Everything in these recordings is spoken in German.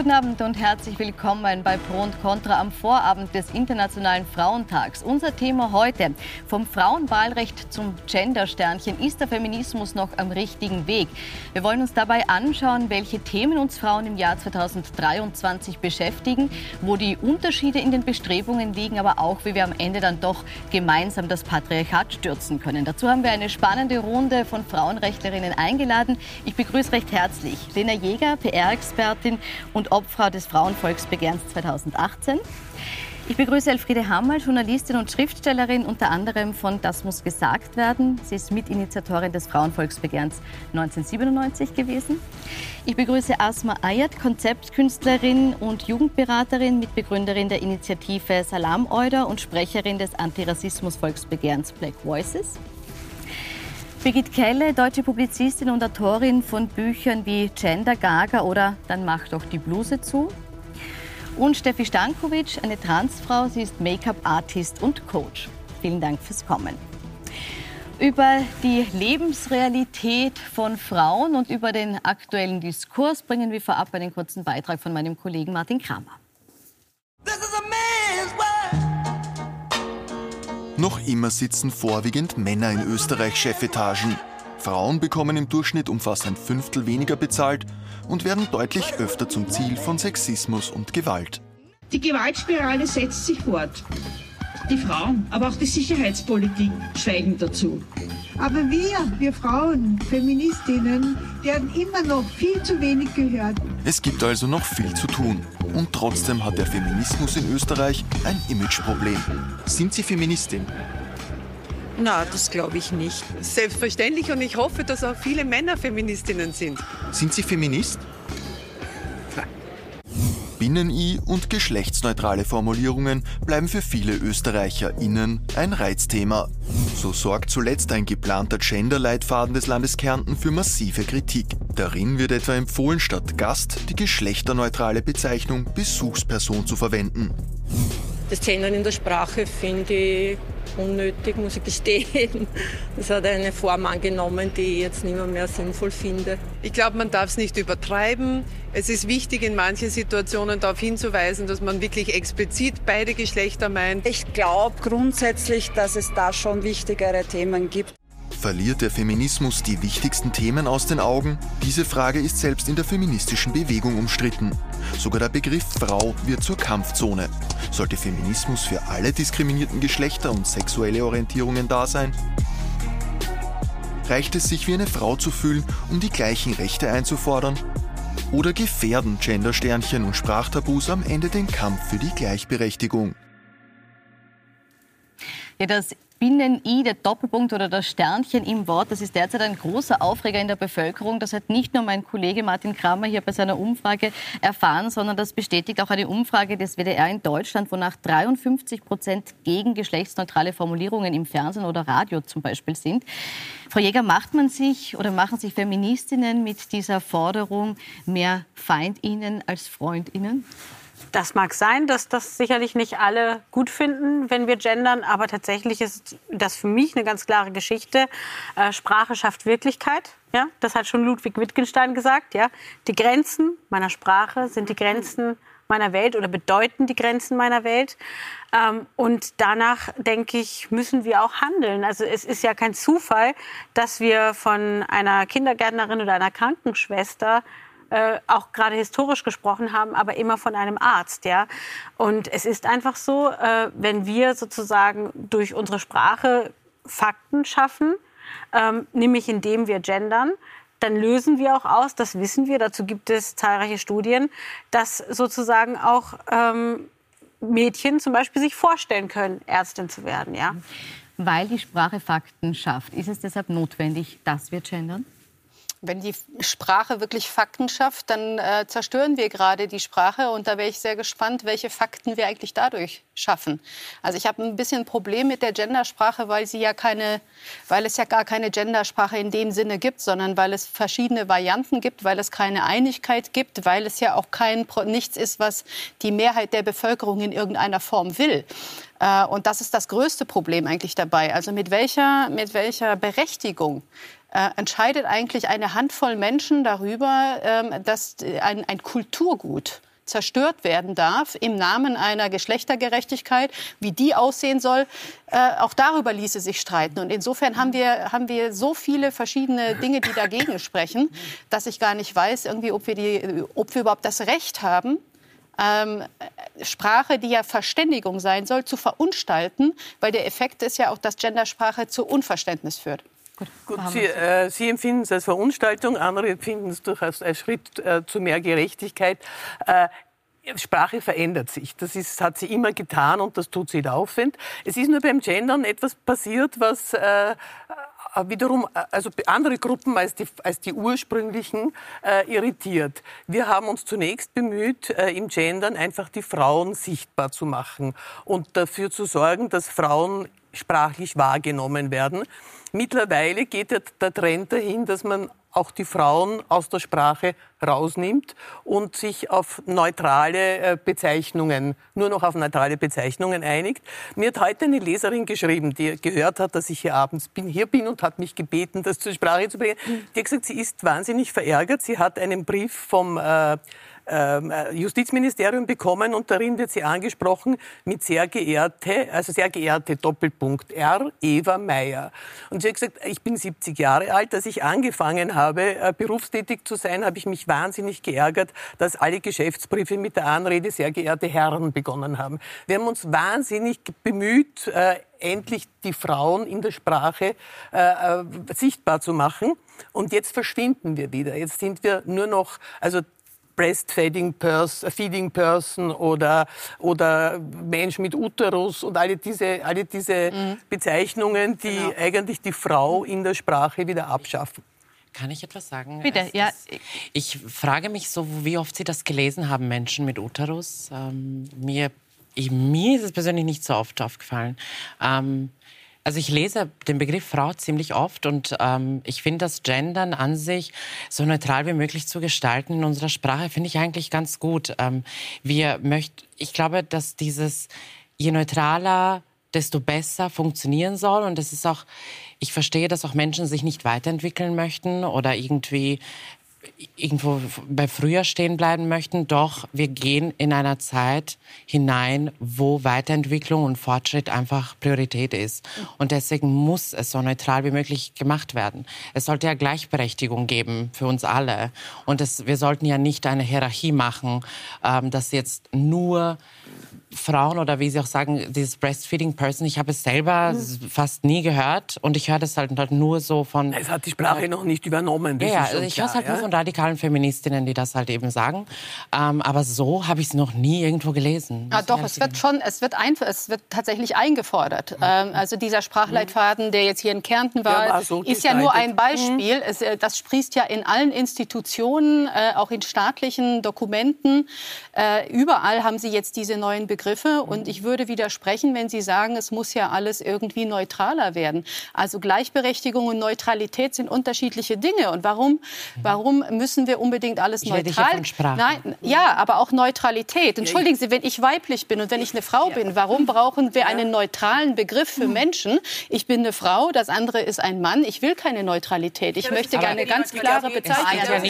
guten Abend und herzlich willkommen bei Pro und Contra am Vorabend des Internationalen Frauentags. Unser Thema heute, vom Frauenwahlrecht zum Gendersternchen, ist der Feminismus noch am richtigen Weg? Wir wollen uns dabei anschauen, welche Themen uns Frauen im Jahr 2023 beschäftigen, wo die Unterschiede in den Bestrebungen liegen, aber auch, wie wir am Ende dann doch gemeinsam das Patriarchat stürzen können. Dazu haben wir eine spannende Runde von Frauenrechtlerinnen eingeladen. Ich begrüße recht herzlich Lena Jäger, PR-Expertin und Obfrau des Frauenvolksbegehrens 2018. Ich begrüße Elfriede Hammer, Journalistin und Schriftstellerin, unter anderem von Das muss gesagt werden. Sie ist Mitinitiatorin des Frauenvolksbegehrens 1997 gewesen. Ich begrüße Asma Ayat, Konzeptkünstlerin und Jugendberaterin, Mitbegründerin der Initiative Salam Euder und Sprecherin des Antirassismus-Volksbegehrens Black Voices. Birgit Kelle, deutsche Publizistin und Autorin von Büchern wie Gender Gaga oder Dann mach doch die Bluse zu. Und Steffi Stankovic, eine Transfrau, sie ist Make-up-Artist und Coach. Vielen Dank fürs Kommen. Über die Lebensrealität von Frauen und über den aktuellen Diskurs bringen wir vorab einen kurzen Beitrag von meinem Kollegen Martin Kramer. Noch immer sitzen vorwiegend Männer in Österreich Chefetagen. Frauen bekommen im Durchschnitt um fast ein Fünftel weniger bezahlt und werden deutlich öfter zum Ziel von Sexismus und Gewalt. Die Gewaltspirale setzt sich fort. Die Frauen, aber auch die Sicherheitspolitik schweigen dazu. Aber wir, wir Frauen, Feministinnen, werden immer noch viel zu wenig gehört. Es gibt also noch viel zu tun. Und trotzdem hat der Feminismus in Österreich ein Imageproblem. Sind Sie Feministin? Na, das glaube ich nicht. Selbstverständlich und ich hoffe, dass auch viele Männer Feministinnen sind. Sind Sie Feminist? Binnen-I und geschlechtsneutrale Formulierungen bleiben für viele ÖsterreicherInnen ein Reizthema. So sorgt zuletzt ein geplanter Gender-Leitfaden des Landes Kärnten für massive Kritik. Darin wird etwa empfohlen, statt Gast die geschlechterneutrale Bezeichnung Besuchsperson zu verwenden. Das Gendern in der Sprache finde ich unnötig, muss ich gestehen. Das hat eine Form angenommen, die ich jetzt nicht mehr, mehr sinnvoll finde. Ich glaube, man darf es nicht übertreiben. Es ist wichtig, in manchen Situationen darauf hinzuweisen, dass man wirklich explizit beide Geschlechter meint. Ich glaube grundsätzlich, dass es da schon wichtigere Themen gibt. Verliert der Feminismus die wichtigsten Themen aus den Augen? Diese Frage ist selbst in der feministischen Bewegung umstritten. Sogar der Begriff Frau wird zur Kampfzone. Sollte Feminismus für alle diskriminierten Geschlechter und sexuelle Orientierungen da sein? Reicht es sich wie eine Frau zu fühlen, um die gleichen Rechte einzufordern? Oder gefährden Gendersternchen und Sprachtabus am Ende den Kampf für die Gleichberechtigung? Ja, das Binnen-I, der Doppelpunkt oder das Sternchen im Wort, das ist derzeit ein großer Aufreger in der Bevölkerung. Das hat nicht nur mein Kollege Martin Kramer hier bei seiner Umfrage erfahren, sondern das bestätigt auch eine Umfrage des WDR in Deutschland, wonach 53 Prozent gegen geschlechtsneutrale Formulierungen im Fernsehen oder Radio zum Beispiel sind. Frau Jäger, macht man sich oder machen sich Feministinnen mit dieser Forderung mehr Feindinnen als Freundinnen? Das mag sein, dass das sicherlich nicht alle gut finden, wenn wir gendern, aber tatsächlich ist das für mich eine ganz klare Geschichte. Äh, Sprache schafft Wirklichkeit. Ja, das hat schon Ludwig Wittgenstein gesagt. Ja, die Grenzen meiner Sprache sind die Grenzen meiner Welt oder bedeuten die Grenzen meiner Welt. Ähm, und danach, denke ich, müssen wir auch handeln. Also es ist ja kein Zufall, dass wir von einer Kindergärtnerin oder einer Krankenschwester äh, auch gerade historisch gesprochen haben, aber immer von einem Arzt. Ja? Und es ist einfach so, äh, wenn wir sozusagen durch unsere Sprache Fakten schaffen, ähm, nämlich indem wir gendern, dann lösen wir auch aus, das wissen wir, dazu gibt es zahlreiche Studien, dass sozusagen auch ähm, Mädchen zum Beispiel sich vorstellen können, Ärztin zu werden. Ja? Weil die Sprache Fakten schafft, ist es deshalb notwendig, dass wir gendern? Wenn die Sprache wirklich Fakten schafft, dann äh, zerstören wir gerade die Sprache. Und da wäre ich sehr gespannt, welche Fakten wir eigentlich dadurch schaffen. Also ich habe ein bisschen ein Problem mit der Gendersprache, weil sie ja keine, weil es ja gar keine Gendersprache in dem Sinne gibt, sondern weil es verschiedene Varianten gibt, weil es keine Einigkeit gibt, weil es ja auch kein nichts ist, was die Mehrheit der Bevölkerung in irgendeiner Form will. Äh, und das ist das größte Problem eigentlich dabei. Also mit welcher, mit welcher Berechtigung äh, entscheidet eigentlich eine Handvoll Menschen darüber, ähm, dass ein, ein Kulturgut zerstört werden darf im Namen einer Geschlechtergerechtigkeit. Wie die aussehen soll, äh, auch darüber ließe sich streiten. Und insofern haben wir, haben wir so viele verschiedene Dinge, die dagegen sprechen, dass ich gar nicht weiß, irgendwie, ob, wir die, ob wir überhaupt das Recht haben, ähm, Sprache, die ja Verständigung sein soll, zu verunstalten, weil der Effekt ist ja auch, dass Gendersprache zu Unverständnis führt. Gut, Sie, äh, Sie, empfinden es als Verunstaltung, andere empfinden es durchaus als Schritt äh, zu mehr Gerechtigkeit. Äh, Sprache verändert sich. Das ist, hat sie immer getan und das tut sie laufend. Es ist nur beim Gendern etwas passiert, was äh, wiederum äh, also andere Gruppen als die, als die ursprünglichen äh, irritiert. Wir haben uns zunächst bemüht, äh, im Gendern einfach die Frauen sichtbar zu machen und dafür zu sorgen, dass Frauen sprachlich wahrgenommen werden. Mittlerweile geht der Trend dahin, dass man auch die Frauen aus der Sprache rausnimmt und sich auf neutrale äh, Bezeichnungen, nur noch auf neutrale Bezeichnungen einigt. Mir hat heute eine Leserin geschrieben, die gehört hat, dass ich hier abends bin, hier bin und hat mich gebeten, das zur Sprache zu bringen. Die hat gesagt, sie ist wahnsinnig verärgert. Sie hat einen Brief vom äh, ähm, äh, Justizministerium bekommen und darin wird sie angesprochen mit sehr geehrte, also sehr geehrte Doppelpunkt R. Eva Meyer. Und sie hat gesagt, ich bin 70 Jahre alt, als ich angefangen habe, äh, berufstätig zu sein, habe ich mich wahnsinnig geärgert, dass alle Geschäftsbriefe mit der Anrede sehr geehrte Herren begonnen haben. Wir haben uns wahnsinnig bemüht, äh, endlich die Frauen in der Sprache äh, sichtbar zu machen. Und jetzt verschwinden wir wieder. Jetzt sind wir nur noch, also Breastfeeding Person, Feeding Person oder, oder Mensch mit Uterus und alle diese, alle diese mhm. Bezeichnungen, die genau. eigentlich die Frau in der Sprache wieder abschaffen. Kann ich etwas sagen? Bitte, es ja. Ist, ich frage mich so, wie oft Sie das gelesen haben, Menschen mit Uterus. Ähm, mir, ich, mir ist es persönlich nicht so oft aufgefallen. Ähm, also ich lese den Begriff Frau ziemlich oft und ähm, ich finde das Gendern an sich so neutral wie möglich zu gestalten in unserer Sprache finde ich eigentlich ganz gut. Ähm, wir möchten, ich glaube, dass dieses je neutraler desto besser funktionieren soll. Und es ist auch, ich verstehe, dass auch Menschen sich nicht weiterentwickeln möchten oder irgendwie irgendwo bei früher stehen bleiben möchten. Doch wir gehen in einer Zeit hinein, wo Weiterentwicklung und Fortschritt einfach Priorität ist. Und deswegen muss es so neutral wie möglich gemacht werden. Es sollte ja Gleichberechtigung geben für uns alle. Und es, wir sollten ja nicht eine Hierarchie machen, ähm, dass jetzt nur Frauen oder wie Sie auch sagen, dieses Breastfeeding Person, ich habe es selber mhm. fast nie gehört und ich höre das halt, halt nur so von... Es hat die Sprache äh, noch nicht übernommen. Ja, ja also ich höre es halt ja? nur von radikalen Feministinnen, die das halt eben sagen. Ähm, aber so habe ich es noch nie irgendwo gelesen. Ah, doch, es wird schon, es wird, ein, es wird tatsächlich eingefordert. Mhm. Ähm, also dieser Sprachleitfaden, der jetzt hier in Kärnten war, ja, so ist ja nur ein Beispiel. Mhm. Es, äh, das sprießt ja in allen Institutionen, äh, auch in staatlichen Dokumenten. Äh, überall haben Sie jetzt diese neuen Begriffe Begriffe. Und ich würde widersprechen, wenn Sie sagen, es muss ja alles irgendwie neutraler werden. Also Gleichberechtigung und Neutralität sind unterschiedliche Dinge. Und warum, warum müssen wir unbedingt alles ich neutral? Nein, ja, aber auch Neutralität. Entschuldigen Sie, wenn ich weiblich bin und wenn ich eine Frau bin, warum brauchen wir einen neutralen Begriff für Menschen? Ich bin eine Frau, das andere ist ein Mann. Ich will keine Neutralität. Ich möchte gerne eine ganz klare Bezeichnung.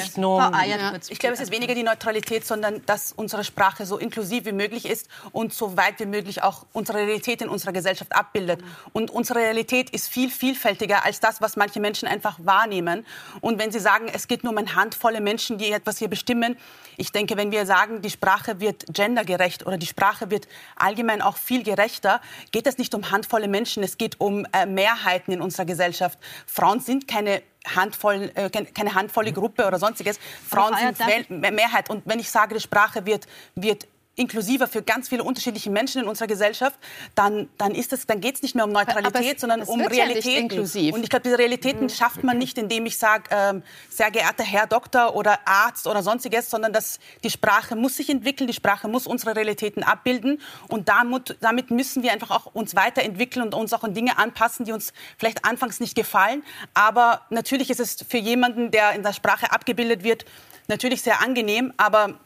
Ich glaube, es ist weniger die Neutralität, sondern dass unsere Sprache so inklusiv wie möglich ist und so weit wie möglich auch unsere Realität in unserer Gesellschaft abbildet. Und unsere Realität ist viel vielfältiger als das, was manche Menschen einfach wahrnehmen. Und wenn Sie sagen, es geht nur um eine Handvolle Menschen, die etwas hier bestimmen, ich denke, wenn wir sagen, die Sprache wird gendergerecht oder die Sprache wird allgemein auch viel gerechter, geht es nicht um handvolle Menschen, es geht um äh, Mehrheiten in unserer Gesellschaft. Frauen sind keine Handvoll, äh, keine handvolle Gruppe oder sonstiges. Frauen sind Mehrheit. Und wenn ich sage, die Sprache wird, wird inklusiver für ganz viele unterschiedliche Menschen in unserer Gesellschaft, dann, dann, ist es, dann geht es nicht mehr um Neutralität, es, sondern um Realitäten. Ja und ich glaube, diese Realitäten mhm. schafft man nicht, indem ich sage, ähm, sehr geehrter Herr Doktor oder Arzt oder sonstiges, sondern dass die Sprache muss sich entwickeln, die Sprache muss unsere Realitäten abbilden und damit, damit müssen wir einfach auch uns weiterentwickeln und uns auch an Dinge anpassen, die uns vielleicht anfangs nicht gefallen. Aber natürlich ist es für jemanden, der in der Sprache abgebildet wird, natürlich sehr angenehm, aber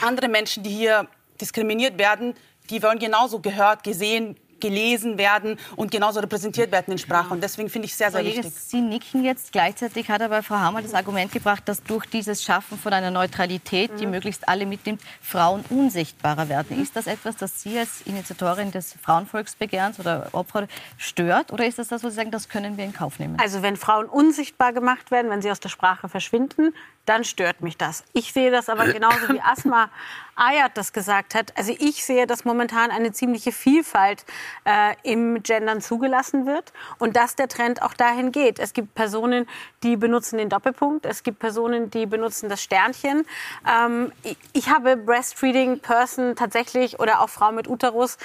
andere Menschen, die hier diskriminiert werden, die wollen genauso gehört, gesehen, gelesen werden und genauso repräsentiert werden in Sprache. Und deswegen finde ich sehr, sehr wichtig. Sie nicken jetzt. Gleichzeitig hat aber Frau Hammer das Argument gebracht, dass durch dieses Schaffen von einer Neutralität, die möglichst alle mitnimmt, Frauen unsichtbarer werden. Ist das etwas, das Sie als Initiatorin des Frauenvolksbegehrens oder Opfer stört? Oder ist das das, wo Sie sagen, das können wir in Kauf nehmen? Also wenn Frauen unsichtbar gemacht werden, wenn sie aus der Sprache verschwinden, dann stört mich das. Ich sehe das aber genauso wie Asma Ayat das gesagt hat. Also ich sehe, dass momentan eine ziemliche Vielfalt äh, im Gendern zugelassen wird und dass der Trend auch dahin geht. Es gibt Personen, die benutzen den Doppelpunkt. Es gibt Personen, die benutzen das Sternchen. Ähm, ich, habe Breastfeeding Person tatsächlich oder auch Frau mit Uterus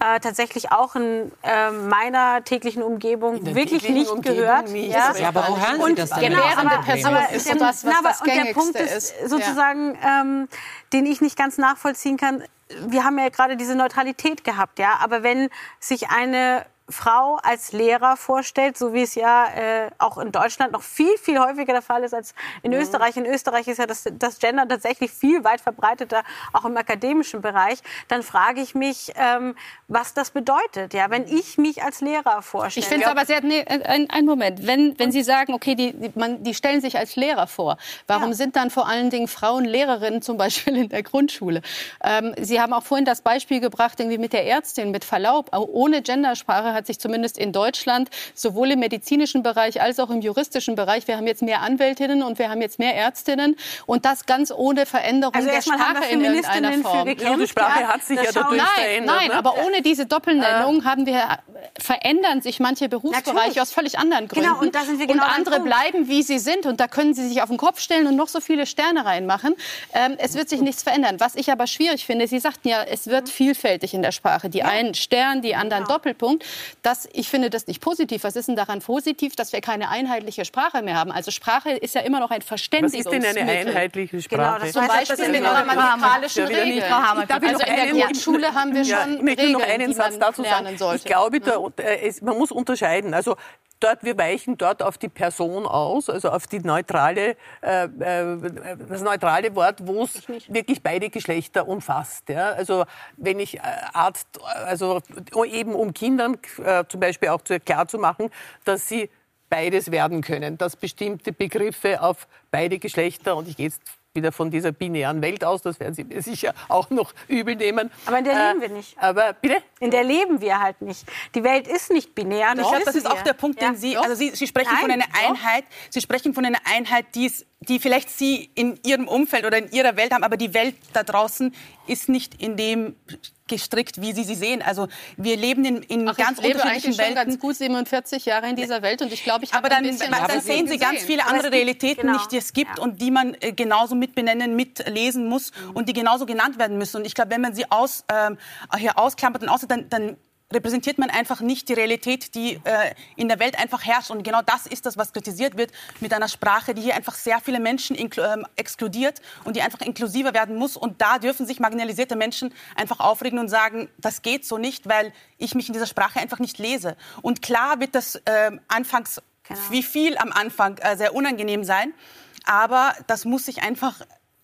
äh, tatsächlich auch in äh, meiner täglichen Umgebung wirklich täglichen nicht Umgebung gehört. nicht. Ja, aber wo hören Sie das denn? Genau, aber, Person aber ist so das, was na, das und der Punkt ist, ist. sozusagen, ähm, den ich nicht ganz nachvollziehen kann. Wir haben ja gerade diese Neutralität gehabt, ja. Aber wenn sich eine Frau als Lehrer vorstellt, so wie es ja äh, auch in Deutschland noch viel, viel häufiger der Fall ist als in Österreich. In Österreich ist ja das, das Gender tatsächlich viel weit verbreiteter, auch im akademischen Bereich. Dann frage ich mich, ähm, was das bedeutet, ja, wenn ich mich als Lehrer vorstelle. Ich finde es aber sehr, nee, ein, ein Moment, wenn, wenn Sie sagen, okay, die, die, man, die stellen sich als Lehrer vor, warum sind dann vor allen Dingen Frauen Lehrerinnen zum Beispiel in der Grundschule? Ähm, Sie haben auch vorhin das Beispiel gebracht, irgendwie mit der Ärztin, mit Verlaub, ohne Gendersprache hat sich zumindest in Deutschland sowohl im medizinischen Bereich als auch im juristischen Bereich, wir haben jetzt mehr Anwältinnen und wir haben jetzt mehr Ärztinnen und das ganz ohne Veränderung Also der Sprache wir in irgendeiner Form. Ja, die Sprache ja. hat sich Das ja dadurch Nein, verändert. nein, ne? aber ohne diese Doppelnennung haben wir, verändern sich manche Berufsbereiche Natürlich. aus völlig anderen Gründen. Genau, und da sind wir genau und andere bleiben, wie sie sind. Und da können sie sich auf den Kopf stellen und noch so viele Sterne reinmachen. Ähm, es wird sich nichts verändern. Was ich aber schwierig finde, Sie sagten ja, es wird vielfältig in der Sprache. Die einen Stern, die anderen Genau. Doppelpunkt. Das, ich finde das nicht positiv. Was ist denn daran positiv, dass wir keine einheitliche Sprache mehr haben? Also Sprache ist ja immer noch ein Was Verständigungsmittel. ist denn eine einheitliche Sprache? das Zum heißt, Beispiel das mit ist genau grammatikalischen Ja. Regeln. Also in der Grundschule haben wir Ja, schon ich möchte nur noch Regeln, einen die Satz man dazu lernen sagen. sollte. Ich glaube, da, äh, es, man muss unterscheiden. Also dort, wir weichen dort auf die Person aus, also auf die neutrale, äh, äh, das neutrale Wort, wo es wirklich beide Geschlechter umfasst. Ja? Also wenn ich äh, Arzt, also eben um Kindern äh, zum Beispiel auch klar zu machen, dass sie beides werden können, dass bestimmte Begriffe auf beide Geschlechter und ich gehe jetzt wieder von dieser binären Welt aus, das werden Sie mir sicher auch noch übel nehmen. Aber in der Äh, leben wir nicht. Aber bitte? In der leben wir halt nicht. Die Welt ist nicht binär. Ich glaube, das ist auch der Punkt, den Sie, also Sie, Sie sprechen Nein, von einer doch. Einheit, Sie sprechen von einer Einheit, die, es, die vielleicht Sie in Ihrem Umfeld oder in Ihrer Welt haben, aber die Welt da draußen ist nicht in dem gestrickt, wie Sie sie sehen. Also wir leben in, in Ach, ganz ich lebe unterschiedlichen Welten. ganz gut 47 Jahre in dieser Welt und ich glaube, ich habe aber dann, ein bisschen dann, dann sehen Sie ganz viele andere gibt- Realitäten genau. nicht, die es gibt Ja. und die man äh, genauso mitbenennen, mitlesen muss und die genauso genannt werden müssen. Und ich glaube, wenn man sie aus, ähm, hier ausklammert und aus, dann, dann repräsentiert man einfach nicht die Realität, die äh, in der Welt einfach herrscht. Und genau das ist das, was kritisiert wird mit einer Sprache, die hier einfach sehr viele Menschen ähm, exkludiert und die einfach inklusiver werden muss. Und da dürfen sich marginalisierte Menschen einfach aufregen und sagen, das geht so nicht, weil ich mich in dieser Sprache einfach nicht lese. Und klar wird das ähm, anfangs, wie viel am Anfang, äh, sehr unangenehm sein. Aber das muss sich einfach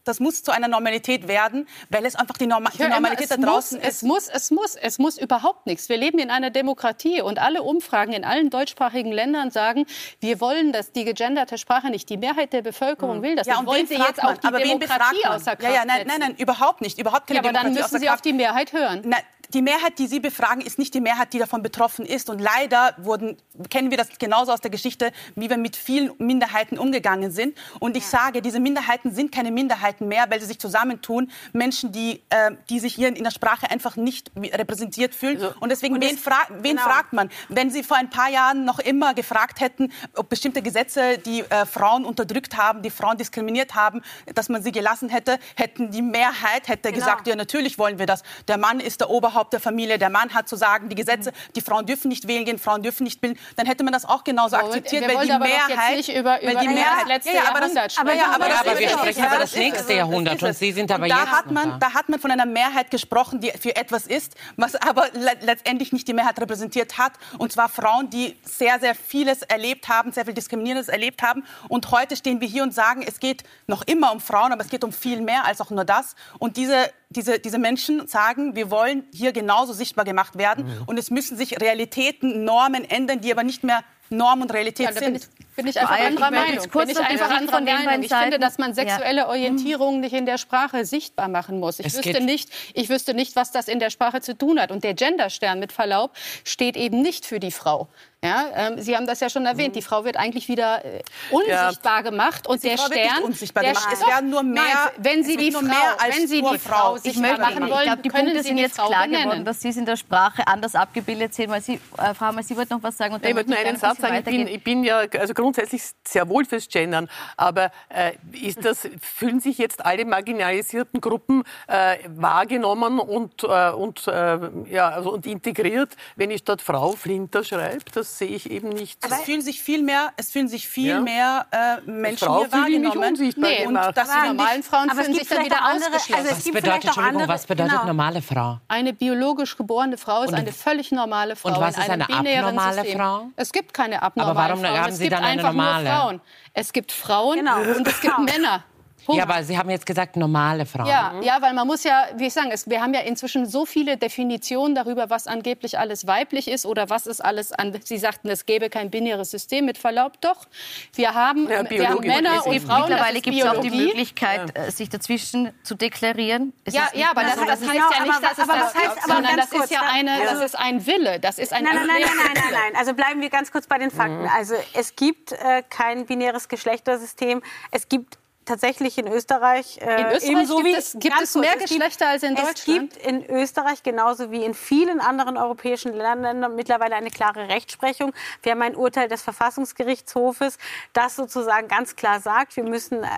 das muss zu einer Normalität werden, weil es einfach die, Norma die immer, Normalität es da draußen muss, ist. Es muss, es muss, es muss überhaupt nichts. Wir leben in einer Demokratie und alle Umfragen in allen deutschsprachigen Ländern sagen, wir wollen das, die gegenderte Sprache nicht. Die Mehrheit der Bevölkerung will das. ja, und wollen Sie jetzt man? auch die Aber Demokratie außer Kraft ja, ja, nein, nein, nein, überhaupt nicht. Überhaupt keine Ja, aber dann Demokratie müssen außer Sie auf die Mehrheit hören. Na, die Mehrheit, die Sie befragen, ist nicht die Mehrheit, die davon betroffen ist. Und leider wurden, kennen wir das genauso aus der Geschichte, wie wir mit vielen Minderheiten umgegangen sind. Und ich sage, diese Minderheiten sind keine Minderheiten mehr, weil sie sich zusammentun. Menschen, die, äh, die sich hier in der Sprache einfach nicht repräsentiert fühlen. und deswegen, und wen, fra wen genau. fragt man? Wenn Sie vor ein paar Jahren noch immer gefragt hätten, ob bestimmte Gesetze, die äh, Frauen unterdrückt haben, die Frauen diskriminiert haben, dass man sie gelassen hätte, hätten die Mehrheit hätte Genau. gesagt, ja, natürlich wollen wir das. Der Mann ist der Oberhaupt der Familie, der Mann hat zu sagen, die Gesetze, die Frauen dürfen nicht wählen gehen, Frauen dürfen nicht bilden. Dann hätte man das auch genauso Moment, akzeptiert, wir weil die aber doch jetzt Mehrheit, nicht über- weil über die Mehrheit, letzte ja, ja, aber das, Jahrhundert aber, ja, aber, das aber wir sprechen über das nächste Jahrhundert und. Sie sind aber da jetzt hat noch man, da. da hat man von einer Mehrheit gesprochen, die für etwas ist, was aber le letztendlich nicht die Mehrheit repräsentiert hat. Und zwar Frauen, die sehr, sehr vieles erlebt haben, sehr viel Diskriminierendes erlebt haben. Und heute stehen wir hier und sagen, es geht noch immer um Frauen, aber es geht um viel mehr als auch nur das. Und diese diese, diese Menschen sagen, wir wollen hier genauso sichtbar gemacht werden. Mhm. Und es müssen sich Realitäten, Normen ändern, die aber nicht mehr Norm und Realität Ja, sind. bin ich- bin ich einfach anderer Meinung. kurz Bin ich einfach anderer Meinung. Ich finde, dass man sexuelle Orientierung nicht in der Sprache sichtbar machen muss. Ich Es wüsste, geht- nicht, ich wüsste nicht, was das in der Sprache zu tun hat. Und der Genderstern, mit Verlaub, steht eben nicht für die Frau. Ja, ähm, Sie haben das ja schon erwähnt. Die Frau wird eigentlich wieder äh, unsichtbar gemacht. Und Die der Frau Stern... unsichtbar der gemacht. Es werden nur mehr- Nein, wenn Sie die Frau, mehr als wenn Sie die Frau. Frau Ich möchte- machen Ich wollen, glaube, die können Punkte Sie sind die jetzt Frau klar benennen. geworden, dass Sie es in der Sprache anders abgebildet sehen. Weil Sie, äh, Frau Hammer, Sie wollten noch was sagen. Und dann Ich wollte nur einen Satz sagen. Ich bin, ich bin ja also grundsätzlich sehr wohl fürs Gendern. Aber äh, ist das, fühlen sich jetzt alle marginalisierten Gruppen äh, wahrgenommen und, äh, und, äh, ja, also, und integriert, wenn ich dort Frau Flinter schreibe? Das sehe ich eben nicht. Es fühlen sich viel mehr, es fühlen sich viel Ja. mehr äh, Menschen Frau hier wahrgenommen. unsichtbar Nee, und das Die normalen Frauen Aber es fühlen gibt sich dann wieder andere- ausgeschlossen. also es Was gibt bedeutet, vielleicht auch Entschuldigung, andere- was bedeutet genau. normale Frau? Eine biologisch geborene Frau ist Und- eine völlig normale Frau. Und was in ist einem eine binären abnormale System. Frau? Es gibt keine abnormalen Aber warum Frauen. haben es Sie gibt dann eine einfach normale? Es gibt Frauen Genau. und es gibt Männer. Punkt. Ja, aber Sie haben jetzt gesagt normale Frauen. Ja, ja, weil man muss ja, wie ich sagen, es, wir haben ja inzwischen so viele Definitionen darüber, was angeblich alles weiblich ist oder was ist alles an. Sie sagten, es gäbe kein binäres System. Mit Verlaub, doch. Wir haben, Ja, wir haben Männer und. Frauen. Mittlerweile gibt es auch die. Möglichkeit, äh, sich dazwischen zu deklarieren. Ja, ist nicht ja, aber das, so, das dass heißt ja nicht, aber- dass es aber das, heißt- sondern das ist ja eine, das also- ist ein Wille, das ist ein Nein, nein, nein, nein, nein, nein. Also bleiben wir ganz kurz bei den Fakten. Mhm. Also es gibt äh, kein binäres Geschlechtersystem. Es gibt tatsächlich in Österreich, äh, In Österreich ebenso gibt wie, es- gibt es mehr gibt- Geschlechter als in Es Deutschland? gibt in Österreich genauso wie in vielen anderen europäischen Ländern mittlerweile eine klare Rechtsprechung. Wir haben ein Urteil des Verfassungsgerichtshofes, das sozusagen ganz klar sagt, wir müssen äh,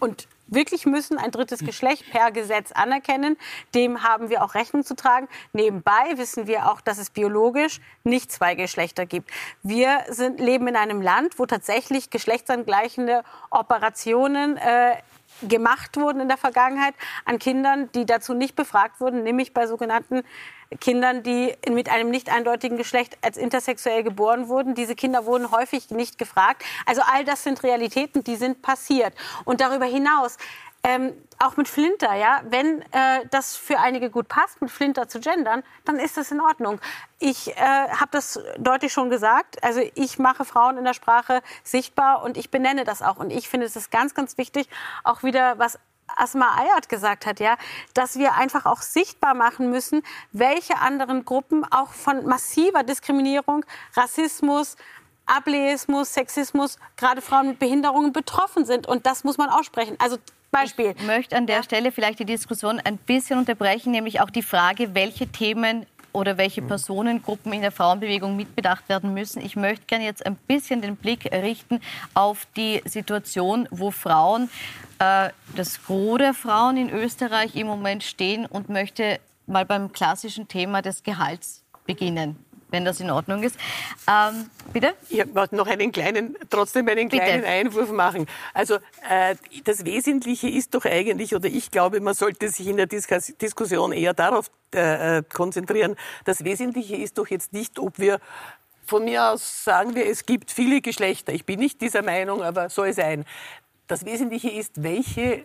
und wirklich müssen ein drittes Geschlecht per Gesetz anerkennen. Dem haben wir auch Rechnung zu tragen. Nebenbei wissen wir auch, dass es biologisch nicht zwei Geschlechter gibt. Wir sind, leben in einem Land, wo tatsächlich geschlechtsangleichende Operationen äh, gemacht wurden in der Vergangenheit an Kindern, die dazu nicht befragt wurden, nämlich bei sogenannten Kindern, die mit einem nicht eindeutigen Geschlecht als intersexuell geboren wurden. Diese Kinder wurden häufig nicht gefragt. Also all das sind Realitäten, die sind passiert. Und darüber hinaus, ähm, auch mit Flinter, ja, wenn äh, das für einige gut passt, mit Flinter zu gendern, dann ist das in Ordnung. Ich äh, habe das deutlich schon gesagt. Also ich mache Frauen in der Sprache sichtbar und ich benenne das auch. Und ich finde, es ist ganz, ganz wichtig, auch wieder was Asma Ayat gesagt hat, ja, dass wir einfach auch sichtbar machen müssen, welche anderen Gruppen auch von massiver Diskriminierung, Rassismus, Ableismus, Sexismus, gerade Frauen mit Behinderungen betroffen sind. Und das muss man aussprechen. Also Beispiel. Ich möchte an der Stelle vielleicht die Diskussion ein bisschen unterbrechen, nämlich auch die Frage, welche Themen oder welche Personengruppen in der Frauenbewegung mitbedacht werden müssen. Ich möchte gerne jetzt ein bisschen den Blick richten auf die Situation, wo Frauen, äh, das Gros der Frauen in Österreich im Moment stehen und möchte mal beim klassischen Thema des Gehalts beginnen, wenn das in Ordnung ist. Ähm, bitte? Ich wollte noch einen kleinen, trotzdem einen Bitte. kleinen Einwurf machen. Also äh, das Wesentliche ist doch eigentlich, oder ich glaube, man sollte sich in der Diskus Diskussion eher darauf äh, äh, konzentrieren. Das Wesentliche ist doch jetzt nicht, ob wir von mir aus sagen wir, es gibt viele Geschlechter. Ich bin nicht dieser Meinung, aber soll sein. Das Wesentliche ist, welche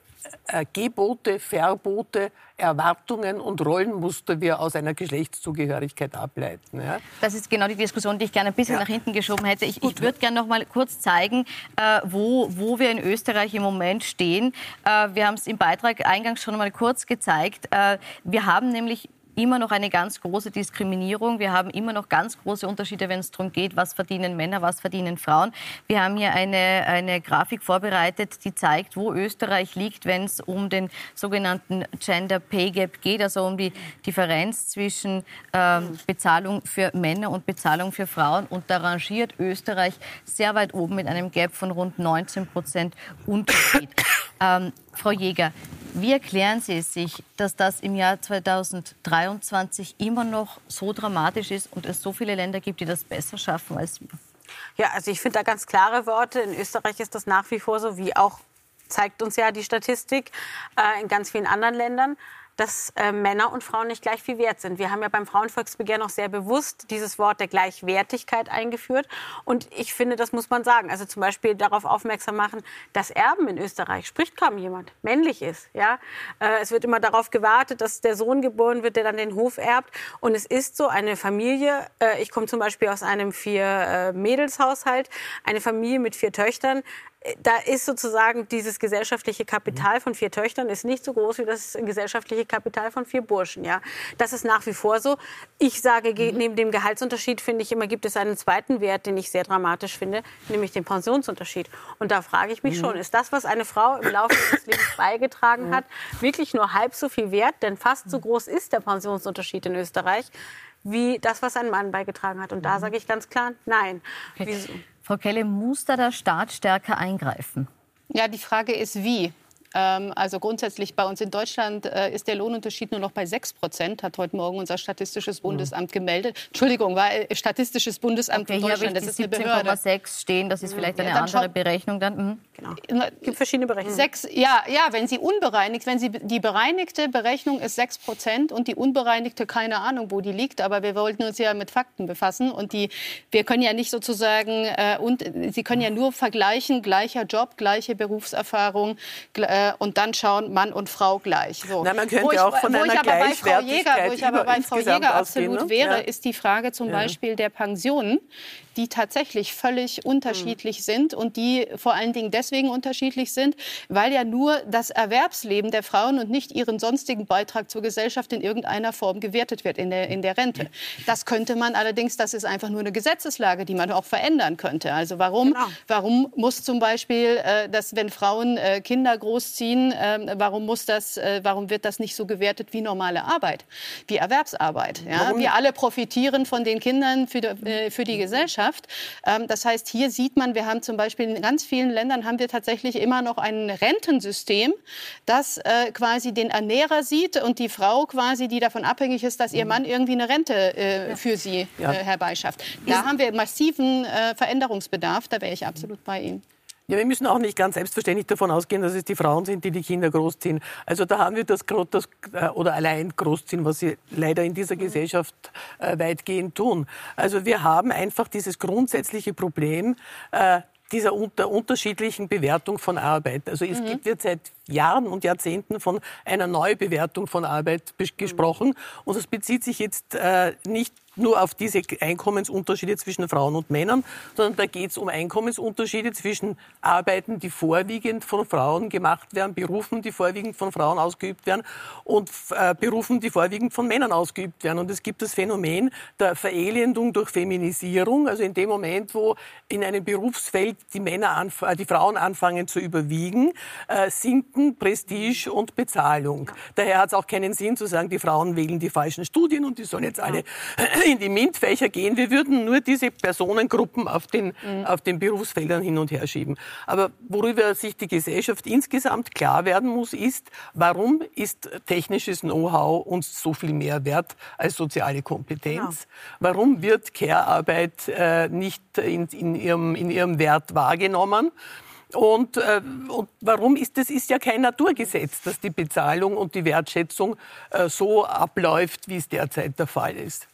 äh, Gebote, Verbote, Erwartungen und Rollenmuster wir aus einer Geschlechtszugehörigkeit ableiten. Ja? Das ist genau die Diskussion, die ich gerne ein bisschen nach hinten geschoben hätte. Ich, ich würde gerne noch mal kurz zeigen, äh, wo, wo wir in Österreich im Moment stehen. Äh, wir haben es im Beitrag eingangs schon mal kurz gezeigt. Äh, wir haben nämlich immer noch eine ganz große Diskriminierung. Wir haben immer noch ganz große Unterschiede, wenn es darum geht, was verdienen Männer, was verdienen Frauen. Wir haben hier eine, eine Grafik vorbereitet, die zeigt, wo Österreich liegt, wenn es um den sogenannten Gender Pay Gap geht, also um die Differenz zwischen ähm, Bezahlung für Männer und Bezahlung für Frauen. Und da rangiert Österreich sehr weit oben mit einem Gap von rund 19 Prozent Unterschied. ähm, Frau Jäger, wie erklären Sie es sich, dass das im Jahr 2023 immer noch so dramatisch ist und es so viele Länder gibt, die das besser schaffen als wir? Ja, also ich finde da ganz klare Worte. In Österreich ist das nach wie vor so, wie auch zeigt uns ja die Statistik äh, in ganz vielen anderen Ländern. Dass äh, Männer und Frauen nicht gleich viel wert sind. Wir haben ja beim Frauenvolksbegehren auch sehr bewusst dieses Wort der Gleichwertigkeit eingeführt. Und ich finde, das muss man sagen. Also zum Beispiel darauf aufmerksam machen, dass Erben in Österreich spricht kaum jemand, männlich ist. Ja? Äh, es wird immer darauf gewartet, dass der Sohn geboren wird, der dann den Hof erbt. Und es ist so eine Familie, äh, ich komme zum Beispiel aus einem Vier-Mädels-Haushalt, eine Familie mit vier Töchtern da ist sozusagen dieses gesellschaftliche Kapital von vier Töchtern ist nicht so groß wie das gesellschaftliche Kapital von vier Burschen. Ja, das ist nach wie vor so. Ich sage, mhm. neben dem Gehaltsunterschied finde ich immer gibt es einen zweiten Wert, den ich sehr dramatisch finde, nämlich den Pensionsunterschied. Und da frage ich mich mhm. schon, ist das, was eine Frau im Laufe des Lebens beigetragen mhm. hat, wirklich nur halb so viel wert? Denn fast so groß ist der Pensionsunterschied in Österreich wie das, was ein Mann beigetragen hat. Und da mhm. sage ich ganz klar, nein. Okay. Frau Kelle, muss da der Staat stärker eingreifen? Ja, die Frage ist, wie. Ähm, also grundsätzlich bei uns in Deutschland äh, ist der Lohnunterschied nur noch bei 6 Prozent, hat heute Morgen unser Statistisches Bundesamt gemeldet. Entschuldigung, war äh, Statistisches Bundesamt okay, von Deutschland. Das ist eine Behörde. 17,6 stehen, das ist vielleicht eine ja, andere Berechnung dann. Mhm. Genau. Es gibt verschiedene Berechnungen. Sechs, ja, ja, wenn sie unbereinigt, wenn sie die bereinigte Berechnung ist 6 Prozent und die unbereinigte keine Ahnung, wo die liegt, aber wir wollten uns ja mit Fakten befassen und die, wir können ja nicht sozusagen äh, und sie können ja nur vergleichen gleicher Job, gleiche Berufserfahrung äh, äh, und dann schauen Mann und Frau gleich. So. Na, man könnte wo auch von einer Gleichwertigkeit Jäger, Wo ich aber bei Frau Jäger absolut ne? wäre, ja. ist die Frage zum. Beispiel der Pensionen die tatsächlich völlig unterschiedlich mhm. sind und die vor allen Dingen deswegen unterschiedlich sind, weil ja nur das Erwerbsleben der Frauen und nicht ihren sonstigen Beitrag zur Gesellschaft in irgendeiner Form gewertet wird in der, in der Rente. Das könnte man allerdings, das ist einfach nur eine Gesetzeslage, die man auch verändern könnte. Also warum, genau. warum muss zum Beispiel, äh, dass wenn Frauen äh, Kinder großziehen, äh, warum muss das, äh, warum wird das nicht so gewertet wie normale Arbeit, wie Erwerbsarbeit? Ja? Wir alle profitieren von den Kindern für die, äh, für die Gesellschaft. Wirtschaft. Ähm, das heißt, hier sieht man, wir haben zum Beispiel in ganz vielen Ländern haben wir tatsächlich immer noch ein Rentensystem, das äh, quasi den Ernährer sieht und die Frau quasi, die davon abhängig ist, dass ihr mhm. Mann irgendwie eine Rente äh, für sie ja. Äh, herbeischafft. Da haben wir massiven Veränderungsbedarf. Da wäre ich absolut bei Ihnen. Ja, wir müssen auch nicht ganz selbstverständlich davon ausgehen, dass es die Frauen sind, die die Kinder großziehen. Also da haben wir das, das äh, oder allein großziehen, was sie leider in dieser Gesellschaft äh, weitgehend tun. Also wir haben einfach dieses grundsätzliche Problem, äh, dieser unter unterschiedlichen Bewertung von Arbeit. Also es mhm. gibt, wird seit Jahren und Jahrzehnten von einer Neubewertung von Arbeit gesprochen. Und das bezieht sich jetzt äh, nicht nur auf diese Einkommensunterschiede zwischen Frauen und Männern, sondern da geht es um Einkommensunterschiede zwischen Arbeiten, die vorwiegend von Frauen gemacht werden, Berufen, die vorwiegend von Frauen ausgeübt werden und äh, Berufen, die vorwiegend von Männern ausgeübt werden. Und es gibt das Phänomen der Verelendung durch Feminisierung, also in dem Moment, wo in einem Berufsfeld die Männer, äh, die Frauen anfangen zu überwiegen, äh, sinken Prestige und Bezahlung. Daher hat es auch keinen Sinn zu sagen, die Frauen wählen die falschen Studien und die sollen jetzt alle in die MINT-Fächer gehen. Wir würden nur diese Personengruppen auf den, mhm. auf den Berufsfeldern hin und her schieben. Aber worüber sich die Gesellschaft insgesamt klar werden muss, ist, warum ist technisches Know-how uns so viel mehr wert als soziale Kompetenz? Genau. Warum wird Care-Arbeit äh, nicht in, in, ihrem, in ihrem Wert wahrgenommen? Und, äh, und, warum ist das ist ja kein Naturgesetz, dass die Bezahlung und die Wertschätzung äh, so abläuft, wie es derzeit der Fall ist.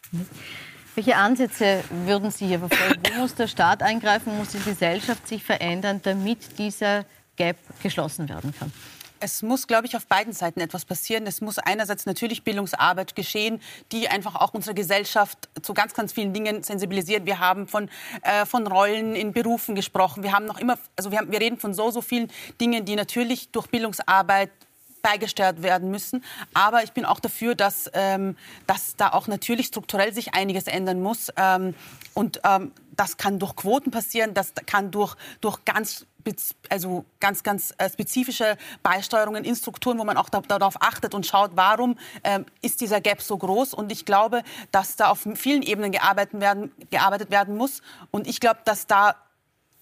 Welche Ansätze würden Sie hier verfolgen? Wo muss der Staat eingreifen? Muss die Gesellschaft sich verändern, damit dieser Gap geschlossen werden kann? Es muss, glaube ich, auf beiden Seiten etwas passieren. Es muss einerseits natürlich Bildungsarbeit geschehen, die einfach auch unsere Gesellschaft zu ganz, ganz vielen Dingen sensibilisiert. Wir haben von, äh, von Rollen in Berufen gesprochen. Wir haben noch immer, also wir, haben, wir reden von so, so vielen Dingen, die natürlich durch Bildungsarbeit beigesteuert werden müssen. Aber ich bin auch dafür, dass, ähm, dass da auch natürlich strukturell sich einiges ändern muss. Ähm, und ähm, das kann durch Quoten passieren, das kann durch, durch ganz also ganz, ganz äh, spezifische Beisteuerungen in Strukturen, wo man auch darauf achtet und schaut, warum ähm, ist dieser Gap so groß. Und ich glaube, dass da auf vielen Ebenen gearbeitet werden, gearbeitet werden muss. Und ich glaube, dass da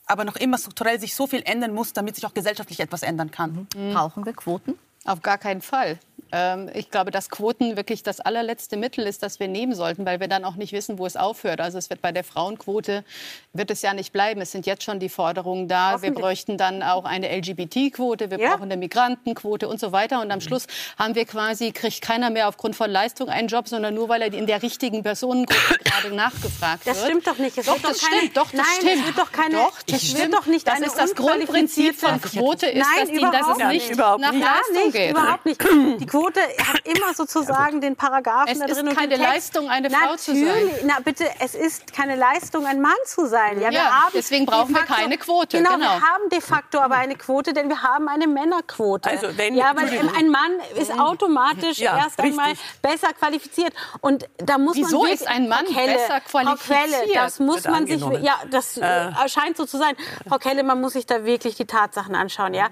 aber noch immer strukturell sich so viel ändern muss, damit sich auch gesellschaftlich etwas ändern kann. Mhm. Brauchen wir Quoten? Auf gar keinen Fall. Ähm, ich glaube, dass Quoten wirklich das allerletzte Mittel ist, das wir nehmen sollten, weil wir dann auch nicht wissen, wo es aufhört. Also es wird bei der Frauenquote wird es ja nicht bleiben. Es sind jetzt schon die Forderungen da. Wir bräuchten dann auch eine LGBT-Quote, wir ja. brauchen eine Migrantenquote und so weiter. Und am Schluss haben wir quasi kriegt keiner mehr aufgrund von Leistung einen Job, sondern nur weil er in der richtigen Personengruppe gerade nachgefragt wird. Das stimmt doch nicht. Es doch, das keine, stimmt. Doch, das nein, stimmt. Es wird doch keine. Doch, das stimmt. wird doch nicht. Das ist das Grundprinzip von Quote ist, nein, dass, die, dass es nicht, überhaupt nach nicht. Leistung nicht, geht. Überhaupt nicht. Die Quote hat immer sozusagen ja, den Paragraphen es drin. Es ist keine Leistung, eine Frau zu sein. Na bitte, es ist keine Leistung, ein Mann zu sein. Ja, wir haben deswegen brauchen facto, wir keine Quote. Genau, genau, wir haben de facto aber eine Quote, denn wir haben eine Männerquote. Also wenn, ja, weil ein Mann ist automatisch ja, erst richtig. einmal besser qualifiziert. Und da muss Wieso man ist ein Mann Kelle, besser qualifiziert? Frau Quelle, das muss man sich, ja, das äh. scheint so zu sein. Frau Kelle, man muss sich da wirklich die Tatsachen anschauen. Ja,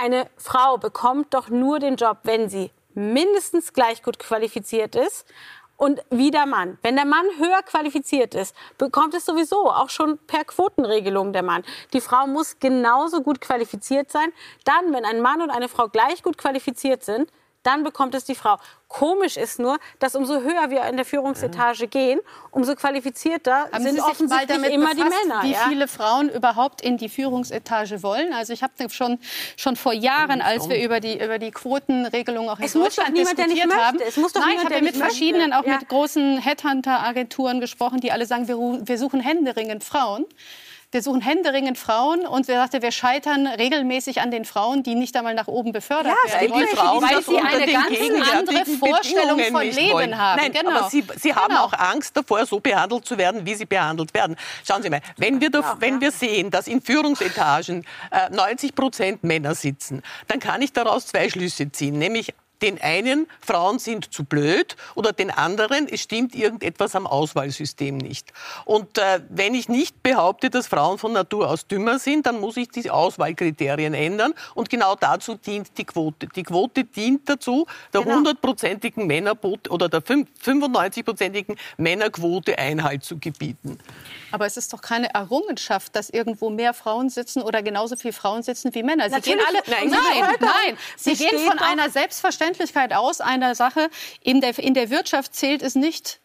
eine Frau bekommt doch nur den Job, wenn sie mindestens gleich gut qualifiziert ist und wie der Mann. Wenn der Mann höher qualifiziert ist, bekommt es sowieso auch schon per Quotenregelung der Mann. Die Frau muss genauso gut qualifiziert sein. Dann, wenn ein Mann und eine Frau gleich gut qualifiziert sind, dann bekommt es die Frau. Komisch ist nur, dass umso höher wir in der Führungsetage gehen, umso qualifizierter Haben sind Sie offensichtlich immer befasst, die Männer. Wie ja? viele Frauen überhaupt in die Führungsetage wollen? Also ich habe schon schon vor Jahren, als wir über die über die Quotenregelung auch in es Deutschland muss diskutiert niemand, haben, es muss doch Nein, niemand, ich habe mit verschiedenen, möchte. auch ja. mit großen Headhunter-Agenturen gesprochen, die alle sagen, wir, wir suchen händeringend Frauen wir suchen händeringend Frauen und wir sagte, wir scheitern regelmäßig an den Frauen, die nicht einmal nach oben befördert ja, werden wollen, Frauen, weil sie eine ganz andere Vorstellung von Leben wollen. haben. Nein, genau. aber sie, sie haben genau. auch Angst davor, so behandelt zu werden, wie sie behandelt werden. Schauen Sie mal, wenn wir, da, wenn wir sehen, dass in Führungsetagen äh, 90 Prozent Männer sitzen, dann kann ich daraus zwei Schlüsse ziehen, nämlich den einen, Frauen sind zu blöd oder den anderen, es stimmt irgendetwas am Auswahlsystem nicht. Und äh, wenn ich nicht behaupte, dass Frauen von Natur aus dümmer sind, dann muss ich die Auswahlkriterien ändern. Und genau dazu dient die Quote. Die Quote dient dazu, der genau. hundertprozentigen genau. Männerquote oder der 95-prozentigen Männerquote Einhalt zu gebieten. Aber es ist doch keine Errungenschaft, dass irgendwo mehr Frauen sitzen oder genauso viele Frauen sitzen wie Männer. Sie Natürlich, gehen alle, nein, nein, nein, Sie gehen von einer Selbstverständlichkeit aus, einer Sache. In der, in der Wirtschaft zählt es nicht,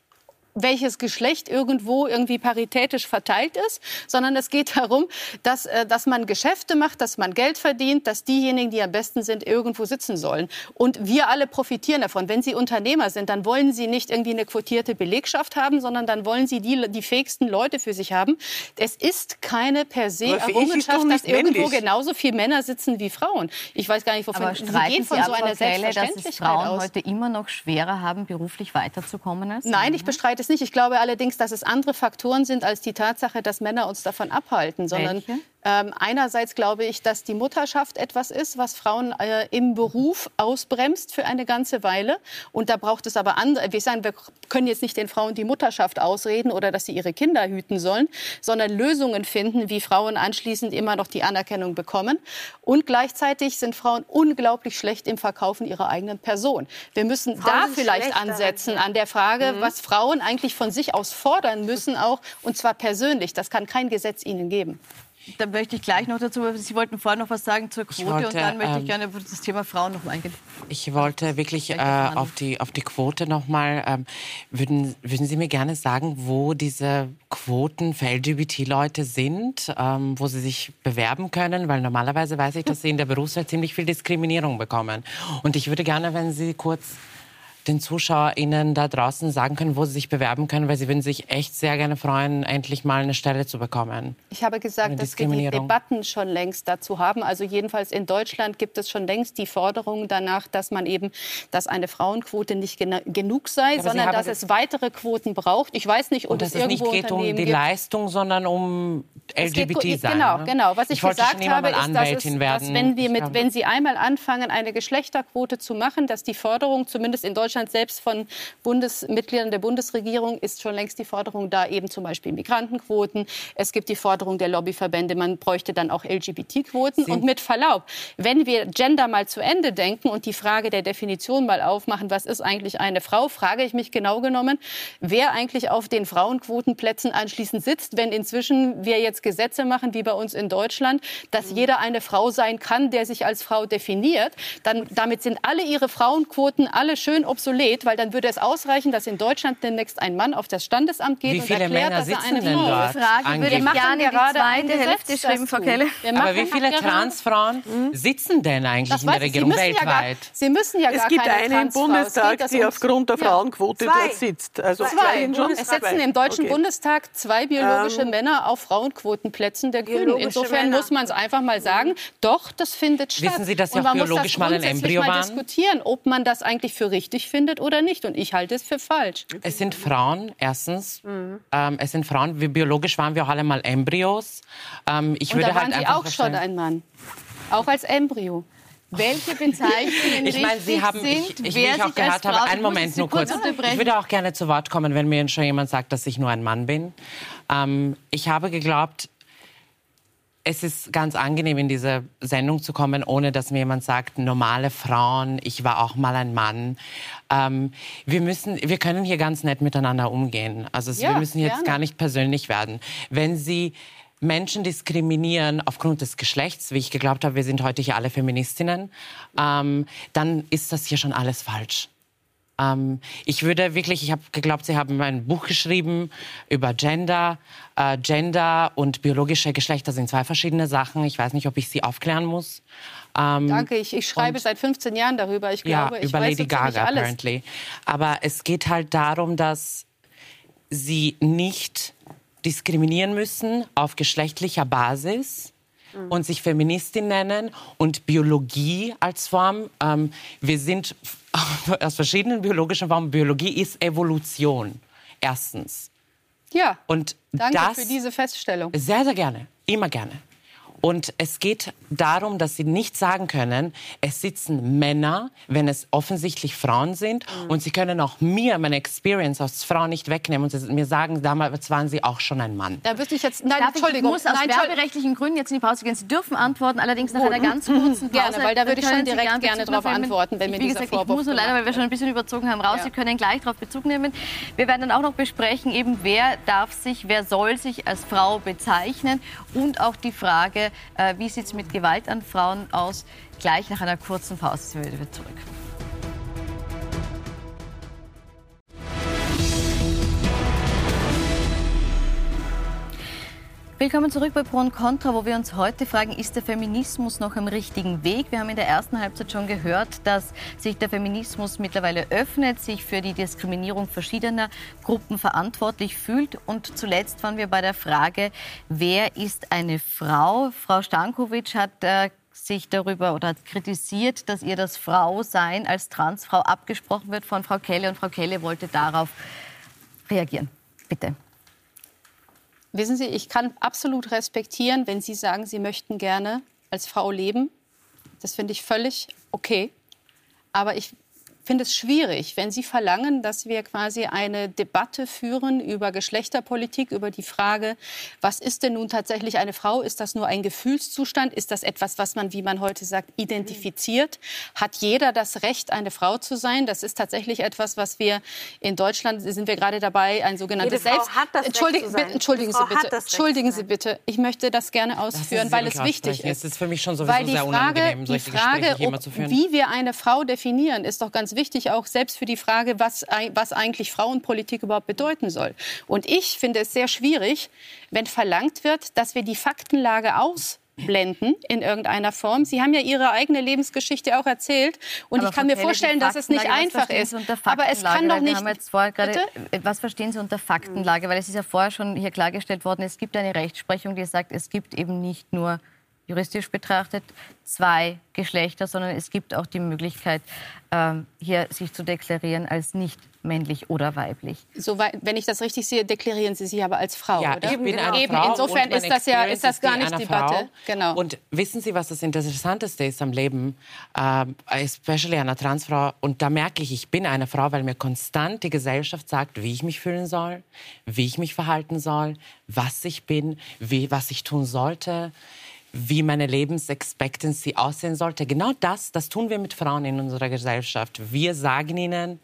welches Geschlecht irgendwo irgendwie paritätisch verteilt ist, sondern es geht darum, dass, äh, dass man Geschäfte macht, dass man Geld verdient, dass diejenigen, die am besten sind, irgendwo sitzen sollen. Und wir alle profitieren davon. Wenn Sie Unternehmer sind, dann wollen Sie nicht irgendwie eine quotierte Belegschaft haben, sondern dann wollen Sie die, die fähigsten Leute für sich haben. Es ist keine per se Errungenschaft, dass irgendwo männlich. genauso viele Männer sitzen wie Frauen. Ich weiß gar nicht, wovon Aber Sie gehen von so einer Selbstverständlichkeit dass es Frauen aus. heute immer noch schwerer haben, beruflich weiterzukommen als Nein, ich bestreite es nicht. Ich glaube allerdings, dass es andere Faktoren sind als die Tatsache, dass Männer uns davon abhalten, sondern Welche? Ähm, einerseits glaube ich, dass die Mutterschaft etwas ist, was Frauen äh, im Beruf ausbremst für eine ganze Weile. Und da braucht es aber andere. Wir sagen, wir können jetzt nicht den Frauen die Mutterschaft ausreden oder dass sie ihre Kinder hüten sollen, sondern Lösungen finden, wie Frauen anschließend immer noch die Anerkennung bekommen. Und gleichzeitig sind Frauen unglaublich schlecht im Verkaufen ihrer eigenen Person. Wir müssen Frauen da vielleicht ansetzen an der Frage, mhm. was Frauen eigentlich von sich aus fordern müssen, auch und zwar persönlich. Das kann kein Gesetz ihnen geben. Da möchte ich gleich noch dazu, Sie wollten vorher noch was sagen zur Quote wollte, und dann möchte ich ähm, gerne auf das Thema Frauen noch mal eingehen. Ich wollte wirklich äh, auf, die, auf die Quote noch mal, ähm, würden, würden Sie mir gerne sagen, wo diese Quoten für LGBT-Leute sind, ähm, wo sie sich bewerben können? Weil normalerweise weiß ich, dass sie in der Berufswelt ziemlich viel Diskriminierung bekommen. Und ich würde gerne, wenn Sie kurz den ZuschauerInnen da draußen sagen können, wo sie sich bewerben können, weil sie würden sich echt sehr gerne freuen, endlich mal eine Stelle zu bekommen. Ich habe gesagt, dass wir die Debatten schon längst dazu haben. Also jedenfalls in Deutschland gibt es schon längst die Forderung danach, dass man eben, dass eine Frauenquote nicht gen genug sei, ja, sondern dass es weitere Quoten braucht. Ich weiß nicht, ob Und es es nicht geht um die gibt. Leistung, sondern um LGBT sein. Genau, ne? genau. Was ich, ich gesagt habe, ist, dass, es, dass wenn, wir mit, wenn Sie einmal anfangen, eine Geschlechterquote zu machen, dass die Forderung zumindest in Deutschland Deutschland selbst von Bundesmitgliedern der Bundesregierung ist schon längst die Forderung da, eben zum Beispiel Migrantenquoten. Es gibt die Forderung der Lobbyverbände, man bräuchte dann auch LGBT-Quoten. Und mit Verlaub, wenn wir Gender mal zu Ende denken und die Frage der Definition mal aufmachen, was ist eigentlich eine Frau, frage ich mich genau genommen, wer eigentlich auf den Frauenquotenplätzen anschließend sitzt, wenn inzwischen wir jetzt Gesetze machen, wie bei uns in Deutschland, dass jeder eine Frau sein kann, der sich als Frau definiert, dann damit sind alle ihre Frauenquoten alle schön obsolet, weil dann würde es ausreichen, dass in Deutschland demnächst ein Mann auf das Standesamt geht Wie und viele erklärt, Männer dass er sitzen eine denn Frau dort? ist. Frage würde ich gerne die gerade zweite ein Gesetz Hälfte schreiben. Frau Kelle. Aber wie viele Transfrauen sitzen denn eigentlich Das in der Regierung müssen ja gar- weltweit? Sie müssen ja Es gibt keine eine im Bundestag, die aufgrund der Ja. Frauenquote Zwei. dort sitzt. Also Zwei. zwei schon. Es sitzen im Deutschen Okay. Bundestag zwei biologische Ähm, Männer auf Frauenquotenplätzen der Grünen. Insofern Männer. muss man es einfach mal sagen, doch, das findet statt. Wissen Sie, dass Sie Und auch biologisch mal ein Embryo waren? diskutieren, ob man das eigentlich für richtig findet oder nicht. Und ich halte es für falsch. Es sind Frauen, erstens. Ähm, es sind Frauen. Wir, biologisch waren wir auch alle mal Embryos. Ähm, ich Und würde da waren halt Sie auch schon ein Mann. Auch als Embryo. Welche Bezeichnungen Ich meine, Sie haben, ich, sind, ich, wer wie ich auch gehört habe, einen Ich Moment nur kurz. Ich würde auch gerne zu Wort kommen, wenn mir schon jemand sagt, dass ich nur ein Mann bin. Ähm, ich habe geglaubt, es ist ganz angenehm, in diese Sendung zu kommen, ohne dass mir jemand sagt, normale Frauen, ich war auch mal ein Mann. Ähm, wir, müssen, wir können hier ganz nett miteinander umgehen. Also Ja, wir müssen jetzt gerne. gar nicht persönlich werden. Wenn Sie Menschen diskriminieren aufgrund des Geschlechts, wie ich geglaubt habe, wir sind heute hier alle Feministinnen, ähm, dann ist das hier schon alles falsch. Ähm, ich würde wirklich, ich habe geglaubt, Sie haben ein Buch geschrieben über Gender. Äh, Gender und biologische Geschlechter sind zwei verschiedene Sachen. Ich weiß nicht, ob ich Sie aufklären muss. Ähm, Danke, ich, ich schreibe und- seit 15 Jahren darüber. Ich ja, glaube, ich über weiß Lady Gaga apparently. Aber es geht halt darum, dass sie nicht diskriminieren müssen auf geschlechtlicher Basis Mhm. und sich Feministin nennen und Biologie als Form. Ähm, wir sind aus verschiedenen biologischen Formen. Biologie ist Evolution. Erstens. Ja, Und danke das für diese Feststellung. sehr, sehr gerne. Immer gerne. Und es geht darum, dass sie nicht sagen können, es sitzen Männer, wenn es offensichtlich Frauen sind. Mhm. Und sie können auch mir meine Experience als Frau nicht wegnehmen und mir sagen, damals waren sie auch schon ein Mann. Da wüsste ich jetzt, nein, Darf Entschuldigung, Ich muss aus werberechtlichen Gründen jetzt in die Pause gehen. Sie dürfen antworten, allerdings nach einer ganz kurzen Pause. Gerne, weil da würde ich schon direkt gern gerne nehmen. antworten, wenn mir Wie dieser gesagt, ich Vorwurf muss nur leider, weil wir schon ein bisschen überzogen haben, raus. Ja. Sie können gleich darauf Bezug nehmen. Wir werden dann auch noch besprechen, eben wer darf sich, wer soll sich als Frau bezeichnen und auch die Frage, äh, wie sieht es mit Gewalt an Frauen aus. Gleich nach einer kurzen Pause sind wir wieder zurück. Willkommen zurück bei Pro und Contra, wo wir uns heute fragen, ist der Feminismus noch am richtigen Weg? Wir haben in der ersten Halbzeit schon gehört, dass sich der Feminismus mittlerweile öffnet, sich für die Diskriminierung verschiedener Gruppen verantwortlich fühlt. Und zuletzt waren wir bei der Frage, wer ist eine Frau? Frau Stankovic hat äh, sich darüber oder hat kritisiert, dass ihr das Frausein als Transfrau abgesprochen wird von Frau Kelle. Und Frau Kelle wollte darauf reagieren. Bitte. Wissen Sie, ich kann absolut respektieren, wenn Sie sagen, Sie möchten gerne als Frau leben. Das finde ich völlig okay. Aber ich finde es schwierig, wenn Sie verlangen, dass wir quasi eine Debatte führen über Geschlechterpolitik, über die Frage, was ist denn nun tatsächlich eine Frau? Ist das nur ein Gefühlszustand? Ist das etwas, was man, wie man heute sagt, identifiziert? Hat jeder das Recht, eine Frau zu sein? Das ist tatsächlich etwas, was wir in Deutschland sind wir gerade dabei, ein sogenanntes Jede Selbst. hat das Recht Entschuldigen, zu sein. bitte, entschuldigen Sie bitte. Entschuldigen Sie bitte. Ich möchte das gerne ausführen, weil es wichtig ist. Es ist für mich schon sowieso Weil die sehr Frage, unangenehm, die solche Frage Gespräche hier immer ob, zu führen. wie wir eine Frau definieren, ist doch ganz wichtig, auch selbst für die Frage, was, was eigentlich Frauenpolitik überhaupt bedeuten soll. Und ich finde es sehr schwierig, wenn verlangt wird, dass wir die Faktenlage ausblenden in irgendeiner Form. Sie haben ja Ihre eigene Lebensgeschichte auch erzählt. Und Aber ich kann mir vorstellen, dass es nicht einfach ist. Aber es kann doch nicht. Bitte? äh, was verstehen Sie unter Faktenlage? Weil es ist ja vorher schon hier klargestellt worden, es gibt eine Rechtsprechung, die sagt, es gibt eben nicht nur juristisch betrachtet zwei Geschlechter, sondern es gibt auch die Möglichkeit, ähm, hier sich zu deklarieren als nicht männlich oder weiblich. So, wenn ich das richtig sehe, deklarieren Sie sich aber als Frau, ja, oder? Ich bin genau. eine Frau Insofern ist das ja ist das gar nicht Debatte. Genau. Und wissen Sie, was das Interessanteste ist am Leben, äh, especially einer Transfrau? Und da merke ich, ich bin eine Frau, weil mir konstant die Gesellschaft sagt, wie ich mich fühlen soll, wie ich mich verhalten soll, was ich bin, wie, was ich tun sollte wie meine Lebensexpectancy aussehen sollte. Genau das, das tun wir mit Frauen in unserer Gesellschaft. Wir sagen ihnen,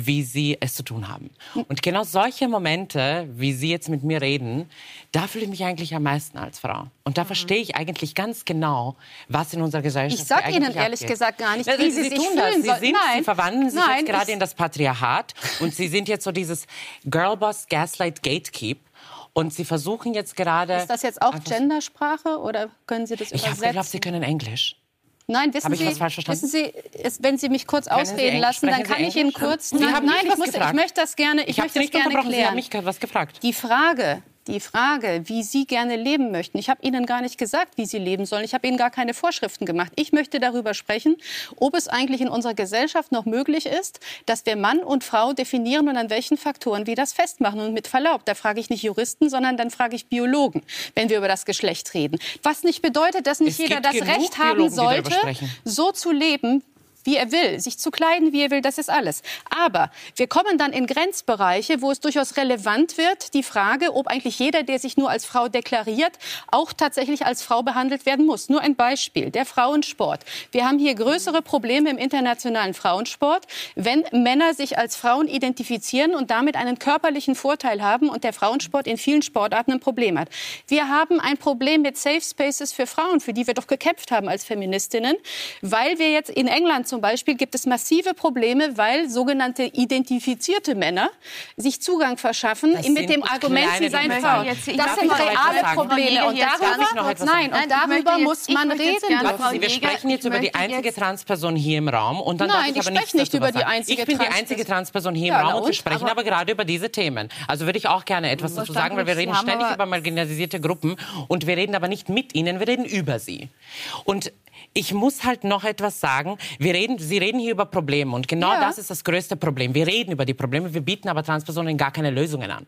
wie sie es zu tun haben. Und genau solche Momente, wie Sie jetzt mit mir reden, da fühle ich mich eigentlich am meisten als Frau. Und da mhm. verstehe ich eigentlich ganz genau, was in unserer Gesellschaft Ich sage Ihnen ehrlich abgeht. gesagt gar nicht, wie Sie, Sie, Sie sich tun fühlen das. Sie, sind, Nein. Sie verwandeln sich Nein, jetzt gerade in das Patriarchat und Sie sind jetzt so dieses Girlboss, Gaslight, Gatekeep. Und Sie versuchen jetzt gerade... Ist das jetzt auch Gendersprache oder können Sie das ich übersetzen? Ich habe geglaubt, Sie können Englisch. Nein, wissen ich Sie, was falsch verstanden? wissen Sie, wenn Sie mich kurz Können ausreden lassen, dann kann ich Ihnen kurz. Nein, nein, ich, muss, ich möchte das gerne. Ich, Ich möchte das gerne unterbrochen. Sie haben klären. mich was gefragt. Die Frage, die Frage, wie Sie gerne leben möchten. Ich habe Ihnen gar nicht gesagt, wie Sie leben sollen. Ich habe Ihnen gar keine Vorschriften gemacht. Ich möchte darüber sprechen, ob es eigentlich in unserer Gesellschaft noch möglich ist, dass wir Mann und Frau definieren und an welchen Faktoren wir das festmachen. Und mit Verlaub, da frage ich nicht Juristen, sondern dann frage ich Biologen, wenn wir über das Geschlecht reden. Was nicht bedeutet, dass nicht Es jeder das Recht haben Biologen, sollte, so zu leben, wie er will, sich zu kleiden, wie er will, das ist alles. Aber wir kommen dann in Grenzbereiche, wo es durchaus relevant wird, die Frage, ob eigentlich jeder, der sich nur als Frau deklariert, auch tatsächlich als Frau behandelt werden muss. Nur ein Beispiel, der Frauensport. Wir haben hier größere Probleme im internationalen Frauensport, wenn Männer sich als Frauen identifizieren und damit einen körperlichen Vorteil haben und der Frauensport in vielen Sportarten ein Problem hat. Wir haben ein Problem mit Safe Spaces für Frauen, für die wir doch gekämpft haben als Feministinnen, weil wir jetzt in England zum Beispiel gibt es massive Probleme, weil sogenannte identifizierte Männer sich Zugang verschaffen Das mit dem Argument, sie seien Frauen. Das sind reale? Probleme. Und darüber, nein, und darüber muss man reden. Sie, wir sprechen jetzt über die einzige Transperson hier im Raum und dann Nein, darf ich spreche nicht über die einzige Ich bin die einzige Transperson hier im Ja, Raum und wir sprechen Aber- aber gerade über diese Themen. Also würde ich auch gerne etwas dazu sagen, weil wir reden ständig über marginalisierte Gruppen und wir reden aber nicht mit ihnen, wir reden über sie. Und ich muss halt noch etwas sagen. Wir reden, Sie reden hier über Probleme und genau Ja. das ist das größte Problem. Wir reden über die Probleme, wir bieten aber Transpersonen gar keine Lösungen an.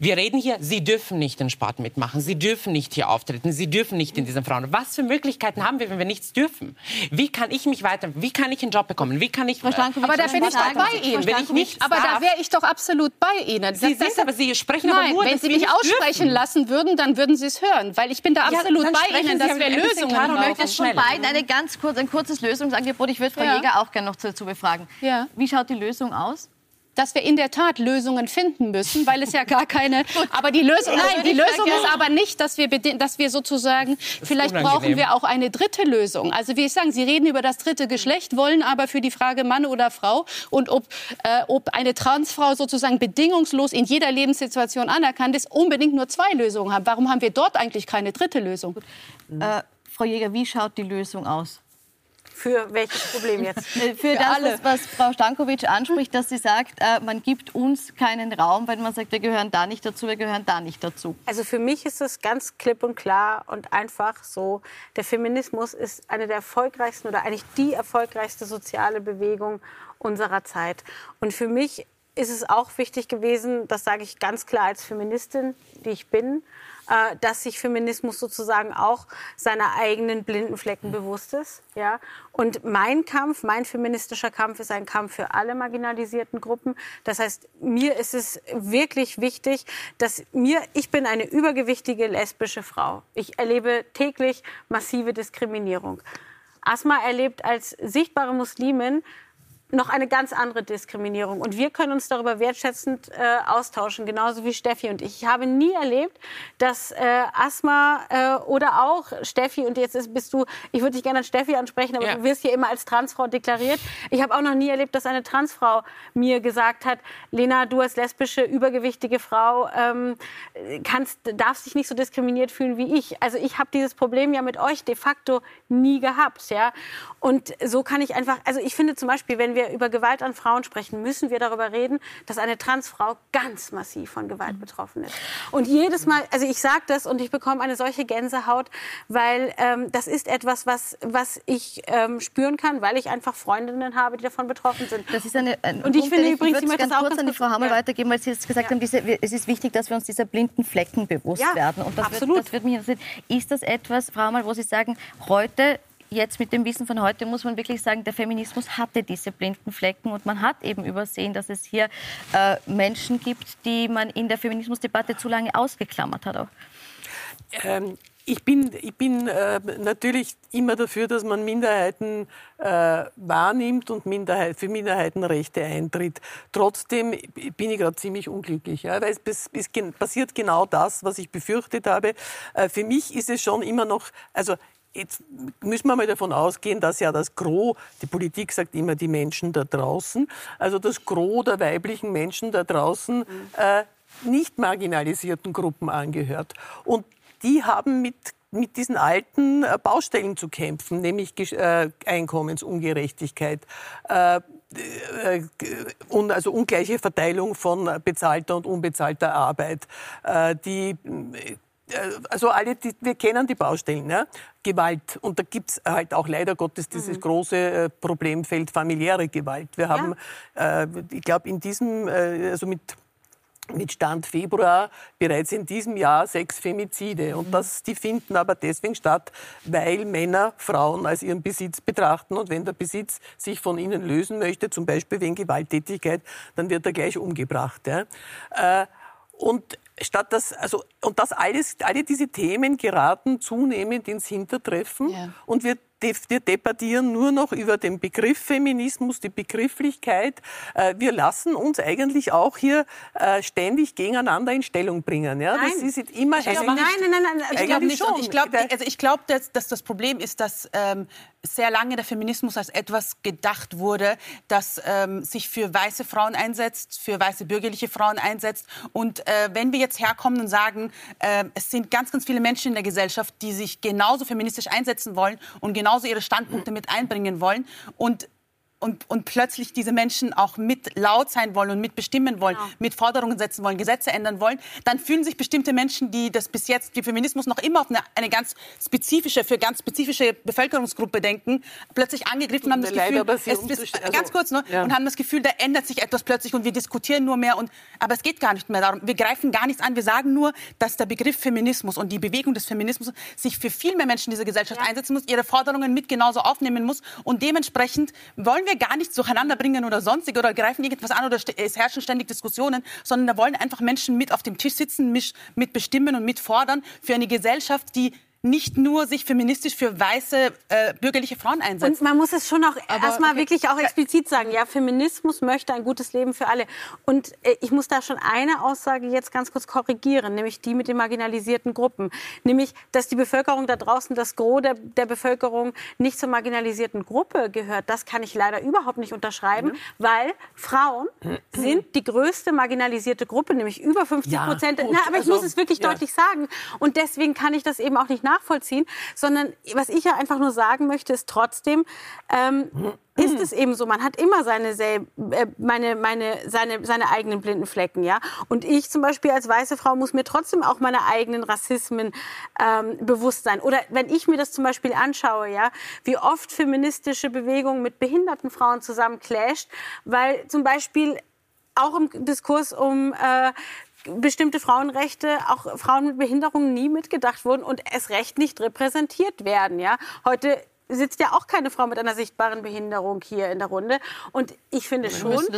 Wir reden hier, Sie dürfen nicht den Sport mitmachen, Sie dürfen nicht hier auftreten, Sie dürfen nicht in diesen Frauen. Was für Möglichkeiten haben wir, wenn wir nichts dürfen? Wie kann ich mich weiter, wie kann ich einen Job bekommen? Wie kann ich... Aber da bin ich doch bei Ihnen. Wenn ich nichts aber da darf, wäre ich doch absolut bei Ihnen. Sie sind aber, Sie sprechen aber Nein, nur, wenn Sie mich nicht aussprechen dürfen. lassen würden, dann würden Sie es hören. Weil ich bin da Ja, absolut dann bei Ihnen, Sie dass wir Lösungen brauchen. möglichst Von schnell. beiden eine ganz kurz, ein kurzes Lösungsangebot. Ich würde Frau Ja. Jäger auch gerne noch dazu befragen. Ja. Wie schaut die Lösung aus? Dass wir in der Tat Lösungen finden müssen, weil es ja gar keine. aber die Lösung, nein, die Lösung ist aber nicht, dass wir, dass wir sozusagen, vielleicht brauchen wir auch eine dritte Lösung. Also wie ich sagen, Sie reden über das dritte Geschlecht, wollen aber für die Frage Mann oder Frau und ob, äh, ob eine Transfrau sozusagen bedingungslos in jeder Lebenssituation anerkannt ist, unbedingt nur zwei Lösungen haben. Warum haben wir dort eigentlich keine dritte Lösung? Äh, Frau Jäger, wie schaut die Lösung aus? Für welches Problem jetzt? Äh, Für, das, alle. was, Frau Stankovic anspricht, dass sie sagt, äh, man gibt uns keinen Raum, weil man sagt, wir gehören da nicht dazu, wir gehören da nicht dazu. Also für mich ist es ganz klipp und klar und einfach so, der Feminismus ist eine der erfolgreichsten oder eigentlich die erfolgreichste soziale Bewegung unserer Zeit. Und für mich ist es auch wichtig gewesen, das sage ich ganz klar als Feministin, die ich bin, äh, dass sich Feminismus sozusagen auch seiner eigenen blinden Flecken bewusst ist. Ja? Und mein Kampf, mein feministischer Kampf ist ein Kampf für alle marginalisierten Gruppen. Das heißt, mir ist es wirklich wichtig, dass mir, ich bin eine übergewichtige lesbische Frau. Ich erlebe täglich massive Diskriminierung. Asma erlebt als sichtbare Muslimin noch eine ganz andere Diskriminierung. Und wir können uns darüber wertschätzend äh, austauschen, genauso wie Steffi und ich. Ich habe nie erlebt, dass äh, Asma äh, oder auch Steffi, und jetzt ist, bist du, ich würde dich gerne an Steffi ansprechen, aber Ja. du wirst hier immer als Transfrau deklariert. Ich habe auch noch nie erlebt, dass eine Transfrau mir gesagt hat, Lena, du als lesbische, übergewichtige Frau ähm, kannst, darfst dich nicht so diskriminiert fühlen wie ich. Also ich habe dieses Problem ja mit euch de facto nie gehabt. Ja? Und so kann ich einfach, also ich finde zum Beispiel, wenn wir wir über Gewalt an Frauen sprechen, müssen wir darüber reden, dass eine Transfrau ganz massiv von Gewalt betroffen ist. Und jedes Mal, also ich sage das und ich bekomme eine solche Gänsehaut, weil ähm, das ist etwas, was, was ich ähm, spüren kann, weil ich einfach Freundinnen habe, die davon betroffen sind. Das ist eine, ein und ich Punkt, finde ich übrigens, ich ganz möchte das auch kurz an die Frau Hammer ja. weitergeben, weil Sie jetzt gesagt haben, diese, es ist wichtig, dass wir uns dieser blinden Flecken bewusst Ja, werden. Und das absolut. Wird, das wird mich interessieren. Ist das etwas, Frau Hammer, wo Sie sagen, heute Jetzt mit dem Wissen von heute muss man wirklich sagen, der Feminismus hatte diese blinden Flecken und man hat eben übersehen, dass es hier äh, Menschen gibt, die man in der Feminismusdebatte zu lange ausgeklammert hat. Auch. Ähm, ich bin, ich bin äh, natürlich immer dafür, dass man Minderheiten äh, wahrnimmt und Minderheit, für Minderheitenrechte eintritt. Trotzdem bin ich gerade ziemlich unglücklich, ja, weil es, es passiert genau das, was ich befürchtet habe. Äh, für mich ist es schon immer noch, also Jetzt müssen wir mal davon ausgehen, dass ja das Gros, die Politik sagt immer die Menschen da draußen, also das Gros der weiblichen Menschen da draußen äh, nicht marginalisierten Gruppen angehört. Und die haben mit mit diesen alten äh, Baustellen zu kämpfen, nämlich äh, Einkommensungerechtigkeit, äh, äh, un, also ungleiche Verteilung von bezahlter und unbezahlter Arbeit, äh, die äh, also alle, die, wir kennen die Baustellen, ja? Gewalt. Und da gibt's halt auch leider Gottes dieses große äh, Problemfeld familiäre Gewalt. Wir haben, äh, ich glaube, in diesem, äh, also mit mit Stand Februar bereits in diesem Jahr sechs Femizide. Und das, die finden aber deswegen statt, weil Männer Frauen als ihren Besitz betrachten. Und wenn der Besitz sich von ihnen lösen möchte, zum Beispiel wegen Gewalttätigkeit, dann wird er gleich umgebracht. Ja. Äh, und statt das, also, und das alles, alle diese Themen geraten zunehmend ins Hintertreffen. Und wir, wir debattieren nur noch über den Begriff Feminismus, die Begrifflichkeit. Äh, Wir lassen uns eigentlich auch hier äh, ständig gegeneinander in Stellung bringen. Ja? Das Nein. ist jetzt immer Ich glaub, nein, nein, nein, nein, ich glaube nicht. Und schon. ich glaube, also ich glaube, dass, dass das Problem ist, dass ähm, sehr lange der Feminismus als etwas gedacht wurde, das ähm, sich für weiße Frauen einsetzt, für weiße bürgerliche Frauen einsetzt. Und äh, wenn wir jetzt herkommen und sagen, äh, es sind ganz, ganz viele Menschen in der Gesellschaft, die sich genauso feministisch einsetzen wollen und genauso ihre Standpunkte mit einbringen wollen und und, und plötzlich diese Menschen auch mit laut sein wollen und mitbestimmen wollen, mit Forderungen setzen wollen, Gesetze ändern wollen, dann fühlen sich bestimmte Menschen, die das bis jetzt, die Feminismus noch immer auf eine, eine ganz spezifische, für ganz spezifische Bevölkerungsgruppe denken, plötzlich angegriffen und haben das Gefühl, es, es, also, ganz kurz nur, ja. und haben das Gefühl, da ändert sich etwas plötzlich und wir diskutieren nur mehr und, aber es geht gar nicht mehr darum. Wir greifen gar nichts an. Wir sagen nur, dass der Begriff Feminismus und die Bewegung des Feminismus sich für viel mehr Menschen in dieser Gesellschaft einsetzen muss, ihre Forderungen mit genauso aufnehmen muss und dementsprechend wollen wir gar nichts durcheinander bringen oder sonstig oder greifen irgendwas an oder es herrschen ständig Diskussionen, sondern da wollen einfach Menschen mit auf dem Tisch sitzen, mich- mit bestimmen und mit fordern für eine Gesellschaft, die nicht nur sich feministisch für weiße äh, bürgerliche Frauen einsetzt. Und man muss es schon auch erstmal wirklich auch explizit sagen. Ja, Feminismus möchte ein gutes Leben für alle. Und äh, ich muss da schon eine Aussage jetzt ganz kurz korrigieren, nämlich die mit den marginalisierten Gruppen. Nämlich, dass die Bevölkerung da draußen, das Gros der, der Bevölkerung nicht zur marginalisierten Gruppe gehört. Das kann ich leider überhaupt nicht unterschreiben, weil Frauen sind die größte marginalisierte Gruppe, nämlich über 50 Ja, Prozent. Na, aber ich also, muss es wirklich ja. deutlich sagen. Und deswegen kann ich das eben auch nicht nachvollziehen, sondern was ich ja einfach nur sagen möchte, ist trotzdem, ähm, ist es eben so, man hat immer seine, äh, meine, meine, seine, seine eigenen blinden Flecken, ja. Und ich zum Beispiel als weiße Frau muss mir trotzdem auch meine eigenen Rassismen ähm, bewusst sein. Oder wenn ich mir das zum Beispiel anschaue, ja, wie oft feministische Bewegungen mit behinderten Frauen zusammen clasht, weil zum Beispiel auch im Diskurs um äh, bestimmte Frauenrechte, auch Frauen mit Behinderungen nie mitgedacht wurden und es recht nicht repräsentiert werden. Ja? Heute sitzt ja auch keine Frau mit einer sichtbaren Behinderung hier in der Runde. Und ich finde Wir schon, konnten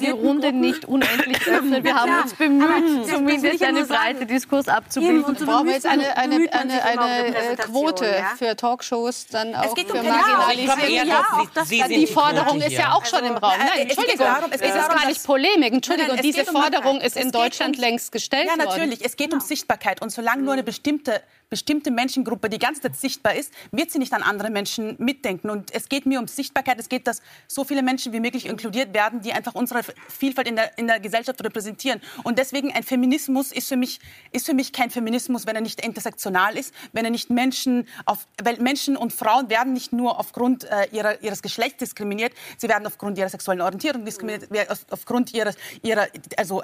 die Runde Gruppen- nicht unendlich öffnen. Wir Ja, haben uns bemüht, zumindest ich ja eine nur sagen. breite Diskurs abzubilden. Eben, und so brauchen wir jetzt eine, eine, eine, eine äh, Quote ja? für Talkshows, dann auch geht für um- ja, Marginalisierte. ja, Sie die, Forderung ist ja auch schon im Also, Raum. äh, Nein, Entschuldigung, es ist gar nicht Polemik. Entschuldigung, diese Forderung ist in Deutschland längst gestellt Ja, worden. natürlich. Es geht um Sichtbarkeit. Und solange nur eine bestimmte, bestimmte Menschengruppe die ganze Zeit sichtbar ist, wird sie nicht an andere andere Menschen mitdenken. Und es geht mir um Sichtbarkeit. Es geht, dass so viele Menschen wie möglich inkludiert werden, die einfach unsere Vielfalt in der, in der Gesellschaft repräsentieren. Und deswegen ein Feminismus ist für mich, ist für mich kein Feminismus, wenn er nicht intersektional ist, wenn er nicht Menschen auf, weil Menschen und Frauen werden nicht nur aufgrund äh, ihrer, ihres Geschlechts diskriminiert, sie werden aufgrund ihrer sexuellen Orientierung diskriminiert, auf, aufgrund ihres, ihrer, also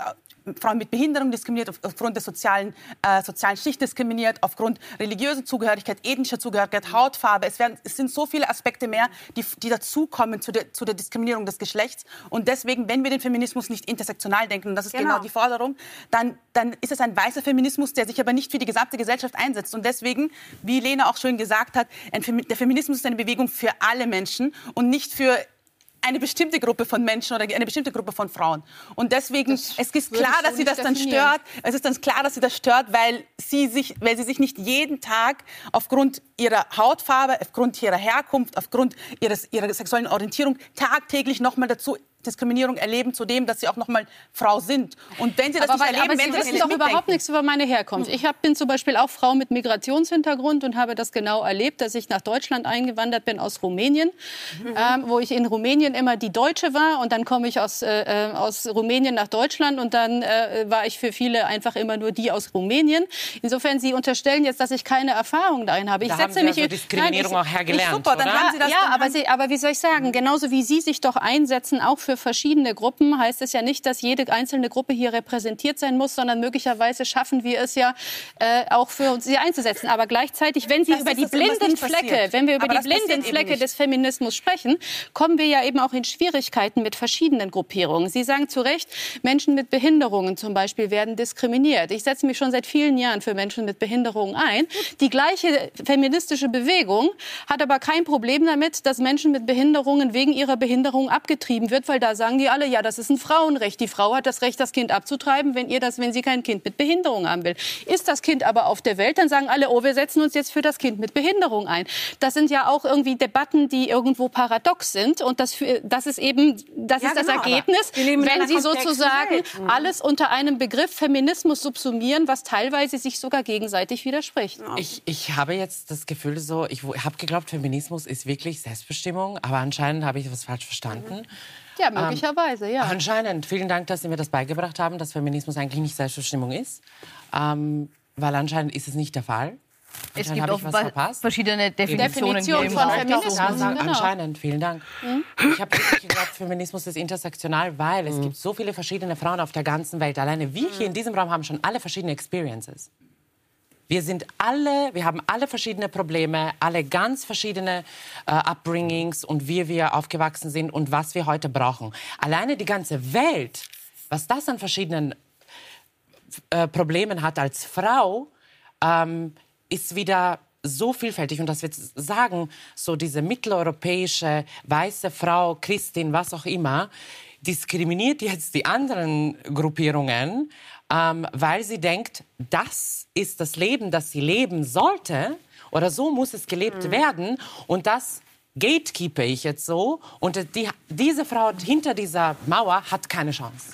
Frauen mit Behinderung diskriminiert, auf, aufgrund der sozialen, äh, sozialen Schicht diskriminiert, aufgrund religiöser Zugehörigkeit, ethnischer Zugehörigkeit, Hautfarbe. Es, werden, es sind so viele Aspekte mehr, die, die dazukommen zu der, zu der Diskriminierung des Geschlechts. Und deswegen, wenn wir den Feminismus nicht intersektional denken, und das ist genau, genau die Forderung, dann, dann ist es ein weißer Feminismus, der sich aber nicht für die gesamte Gesellschaft einsetzt. Und deswegen, wie Lena auch schön gesagt hat, ein, der Feminismus ist eine Bewegung für alle Menschen und nicht für eine bestimmte Gruppe von Menschen oder eine bestimmte Gruppe von Frauen. Und deswegen, das es ist klar, dass sie das dann stört. Es ist dann klar, dass sie das stört, weil sie sich, weil sie sich nicht jeden Tag aufgrund ihrer Hautfarbe, aufgrund ihrer Herkunft, aufgrund ihres, ihrer sexuellen Orientierung tagtäglich nochmal dazu Diskriminierung erleben, zu dem, dass sie auch noch mal Frau sind. Und wenn sie das aber, nicht erleben, aber wenn sie wissen doch überhaupt nichts über meine Herkunft. Ich hab, bin zum Beispiel auch Frau mit Migrationshintergrund und habe das genau erlebt, dass ich nach Deutschland eingewandert bin aus Rumänien, mhm. ähm, wo ich in Rumänien immer die Deutsche war und dann komme ich aus, äh, äh, aus Rumänien nach Deutschland und dann äh, war ich für viele einfach immer nur die aus Rumänien. Insofern, Sie unterstellen jetzt, dass ich keine Erfahrung darin habe. Ich da setze haben mich Sie also Diskriminierung nein, ich, auch hergelernt, super, dann oder? haben Sie das ja, aber, Sie, aber wie soll ich sagen, genauso wie Sie sich doch einsetzen, auch für verschiedene Gruppen, heißt es ja nicht, dass jede einzelne Gruppe hier repräsentiert sein muss, sondern möglicherweise schaffen wir es ja äh, auch für uns sie einzusetzen. Aber gleichzeitig, wenn Sie Das über die blinden Flecke, wenn wir über Aber die blinden Flecke des Feminismus sprechen, kommen wir ja eben auch in Schwierigkeiten mit verschiedenen Gruppierungen. Sie sagen zu Recht, Menschen mit Behinderungen zum Beispiel werden diskriminiert. Ich setze mich schon seit vielen Jahren für Menschen mit Behinderungen ein. Die gleiche feministische Bewegung hat aber kein Problem damit, dass Menschen mit Behinderungen wegen ihrer Behinderung abgetrieben wird, weil da sagen die alle, ja, das ist ein Frauenrecht. Die Frau hat das Recht, das Kind abzutreiben, wenn ihr das, wenn sie kein Kind mit Behinderung haben will. Ist das Kind aber auf der Welt, dann sagen alle, oh, wir setzen uns jetzt für das Kind mit Behinderung ein. Das sind ja auch irgendwie Debatten, die irgendwo paradox sind und das, das ist eben, das Ja, ist das genau, Ergebnis, wenn Sie sozusagen Welt. Mhm. alles unter einem Begriff Feminismus subsumieren, was teilweise sich sogar gegenseitig widerspricht. Ich, ich habe jetzt das Gefühl so, ich habe geglaubt, Feminismus ist wirklich Selbstbestimmung, aber anscheinend habe ich was falsch verstanden. Ja, möglicherweise, ja. Anscheinend. Vielen Dank, dass Sie mir das beigebracht haben, dass Feminismus eigentlich nicht Selbstbestimmung ist. Ähm, weil anscheinend ist es nicht der Fall. Es gibt offenbar verpasst. verschiedene Definitionen. Definition von Feminismus. Ja, genau. Anscheinend, vielen Dank. Ich habe wirklich geglaubt, Feminismus ist intersektional, weil es gibt so viele verschiedene Frauen auf der ganzen Welt. Alleine wir hier in diesem Raum haben schon alle verschiedene Experiences. Wir sind alle, wir haben alle verschiedene Probleme, alle ganz verschiedene äh, Upbringings und wie wir aufgewachsen sind und was wir heute brauchen. Alleine die ganze Welt, was das an verschiedenen äh, Problemen hat als Frau, ähm, ist wieder so vielfältig. Und das wird sagen, so diese mitteleuropäische weiße Frau, Christin, was auch immer, diskriminiert jetzt die anderen Gruppierungen, ähm, weil sie denkt, das ist das Leben, das sie leben sollte oder so muss es gelebt werden. Und das gatekeeper ich jetzt so. Und die, diese Frau hinter dieser Mauer hat keine Chance.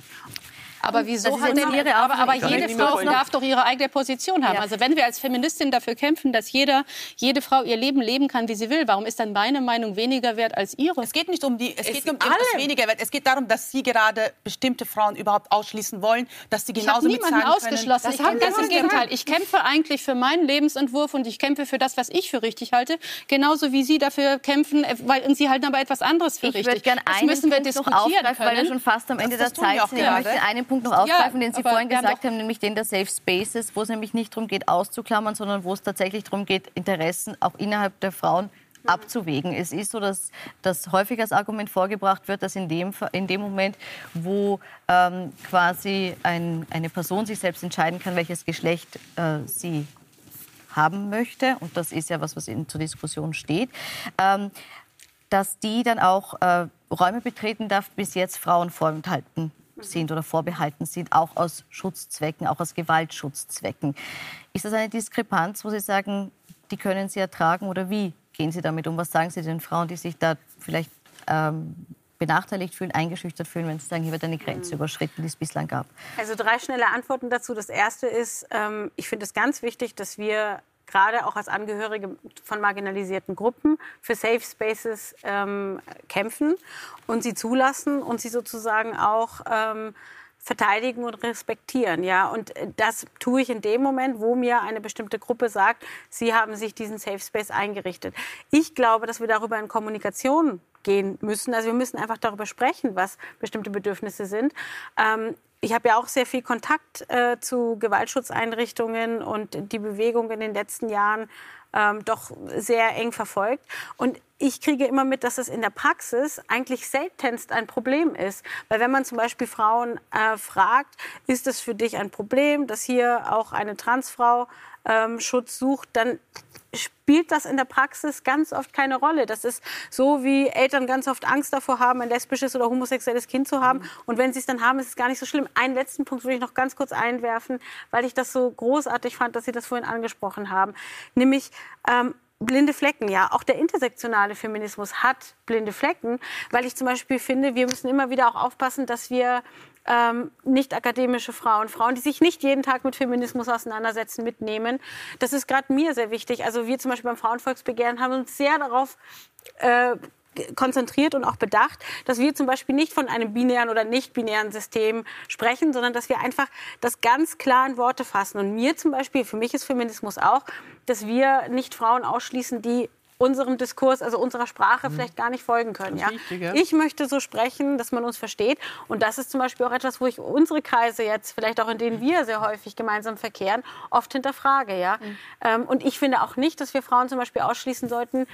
Aber wieso Das ist hat denn ihre aber, aber jede ich Frau darf doch ihre eigene Position haben. Ja. Also wenn wir als Feministin dafür kämpfen, dass jeder, jede Frau ihr Leben leben kann, wie sie will, warum ist dann meine Meinung weniger wert als ihre? Es geht nicht um die, es, Es geht um alle. etwas weniger wert. Es geht darum, dass Sie gerade bestimmte Frauen überhaupt ausschließen wollen, dass sie Ich habe genauso niemanden mitsagen ausgeschlossen. Können. Ich kämpfe ganz im Gegenteil. Ich kämpfe eigentlich für meinen Lebensentwurf und ich kämpfe für das, was ich für richtig halte. Genauso wie Sie dafür kämpfen, äh, weil Sie halten aber etwas anderes für Ich richtig. würde gerne das einen müssen wir Punkt noch diskutieren aufgreifen, weil wir können. schon fast am Ende Das der Zeit sind. Ich möchte einen Punkt noch aufgreifen, den Sie vorhin gesagt haben, nämlich den der Safe Spaces, wo es nämlich nicht darum geht, auszuklammern, sondern wo es tatsächlich darum geht, Interessen auch innerhalb der Frauen abzuwägen. Es ist so, dass, dass häufig als Argument vorgebracht wird, dass in dem, in dem Moment, wo ähm, quasi ein, eine Person sich selbst entscheiden kann, welches Geschlecht äh, sie haben möchte, und das ist ja was, was in, zur Diskussion steht, ähm, dass die dann auch äh, Räume betreten darf, bis jetzt Frauen vorenthalten sind oder vorbehalten sind, auch aus Schutzzwecken, auch aus Gewaltschutzzwecken. Ist das eine Diskrepanz, wo Sie sagen, die können Sie ertragen oder wie gehen Sie damit um? Was sagen Sie den Frauen, die sich da vielleicht ähm, benachteiligt fühlen, eingeschüchtert fühlen, wenn Sie sagen, hier wird eine Grenze überschritten, die es bislang gab? Also drei schnelle Antworten dazu. Das erste ist, ähm, ich finde es ganz wichtig, dass wir gerade auch als Angehörige von marginalisierten Gruppen für Safe Spaces ähm, kämpfen und sie zulassen und sie sozusagen auch ähm, verteidigen und respektieren. Ja? Und das tue ich in dem Moment, wo mir eine bestimmte Gruppe sagt, sie haben sich diesen Safe Space eingerichtet. Ich glaube, dass wir darüber in Kommunikation gehen müssen. Also wir müssen einfach darüber sprechen, was bestimmte Bedürfnisse sind. Ähm, ich habe ja auch sehr viel Kontakt äh, zu Gewaltschutzeinrichtungen und die Bewegung in den letzten Jahren ähm, doch sehr eng verfolgt. Und ich kriege immer mit, dass es in der Praxis eigentlich seltenst ein Problem ist. Weil wenn man zum Beispiel Frauen äh, fragt, ist es für dich ein Problem, dass hier auch eine Transfrau ähm, Schutz sucht, dann spielt das in der Praxis ganz oft keine Rolle. Das ist so, wie Eltern ganz oft Angst davor haben, ein lesbisches oder homosexuelles Kind zu haben. Mhm. Und wenn sie es dann haben, ist es gar nicht so schlimm. Einen letzten Punkt würde ich noch ganz kurz einwerfen, weil ich das so großartig fand, dass Sie das vorhin angesprochen haben. Nämlich, ähm, blinde Flecken, ja. Auch der intersektionale Feminismus hat blinde Flecken, weil ich zum Beispiel finde, wir müssen immer wieder auch aufpassen, dass wir ähm, nicht akademische Frauen, Frauen, die sich nicht jeden Tag mit Feminismus auseinandersetzen, mitnehmen. Das ist gerade mir sehr wichtig. Also wir zum Beispiel beim Frauenvolksbegehren haben uns sehr darauf äh, konzentriert und auch bedacht, dass wir zum Beispiel nicht von einem binären oder nicht binären System sprechen, sondern dass wir einfach das ganz klar in Worte fassen. Und mir zum Beispiel, für mich ist Feminismus auch, dass wir nicht Frauen ausschließen, die unserem Diskurs, also unserer Sprache mhm. vielleicht gar nicht folgen können. Ja? Richtig, ja? Ich möchte so sprechen, dass man uns versteht. Und das ist zum Beispiel auch etwas, wo ich unsere Kreise jetzt, vielleicht auch in denen wir sehr häufig gemeinsam verkehren, oft hinterfrage. Ja? Mhm. Ähm, und ich finde auch nicht, dass wir Frauen zum Beispiel ausschließen sollten,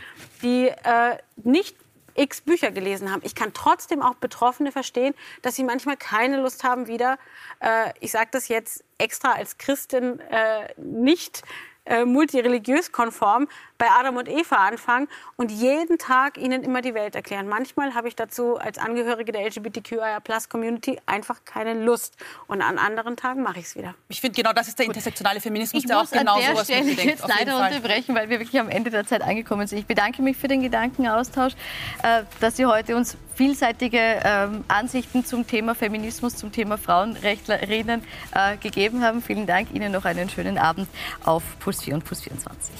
die äh, nicht x Bücher gelesen haben. Ich kann trotzdem auch Betroffene verstehen, dass sie manchmal keine Lust haben, wieder, äh, ich sage das jetzt extra als Christin, äh, nicht äh, multireligiös konform bei Adam und Eva anfangen und jeden Tag ihnen immer die Welt erklären. Manchmal habe ich dazu als Angehörige der LGBTQIA-Plus-Community einfach keine Lust. Und an anderen Tagen mache ich es wieder. Ich finde, genau das ist der intersektionale Feminismus, ich der auch genau sowas Stelle jetzt leider unterbrechen, weil wir wirklich am Ende der Zeit angekommen sind. Ich bedanke mich für den Gedankenaustausch, äh, dass Sie heute uns vielseitige ähm, Ansichten zum Thema Feminismus, zum Thema Frauenrechtlerinnen äh, gegeben haben. Vielen Dank. Ihnen noch einen schönen Abend auf Puls 4 und Puls 24.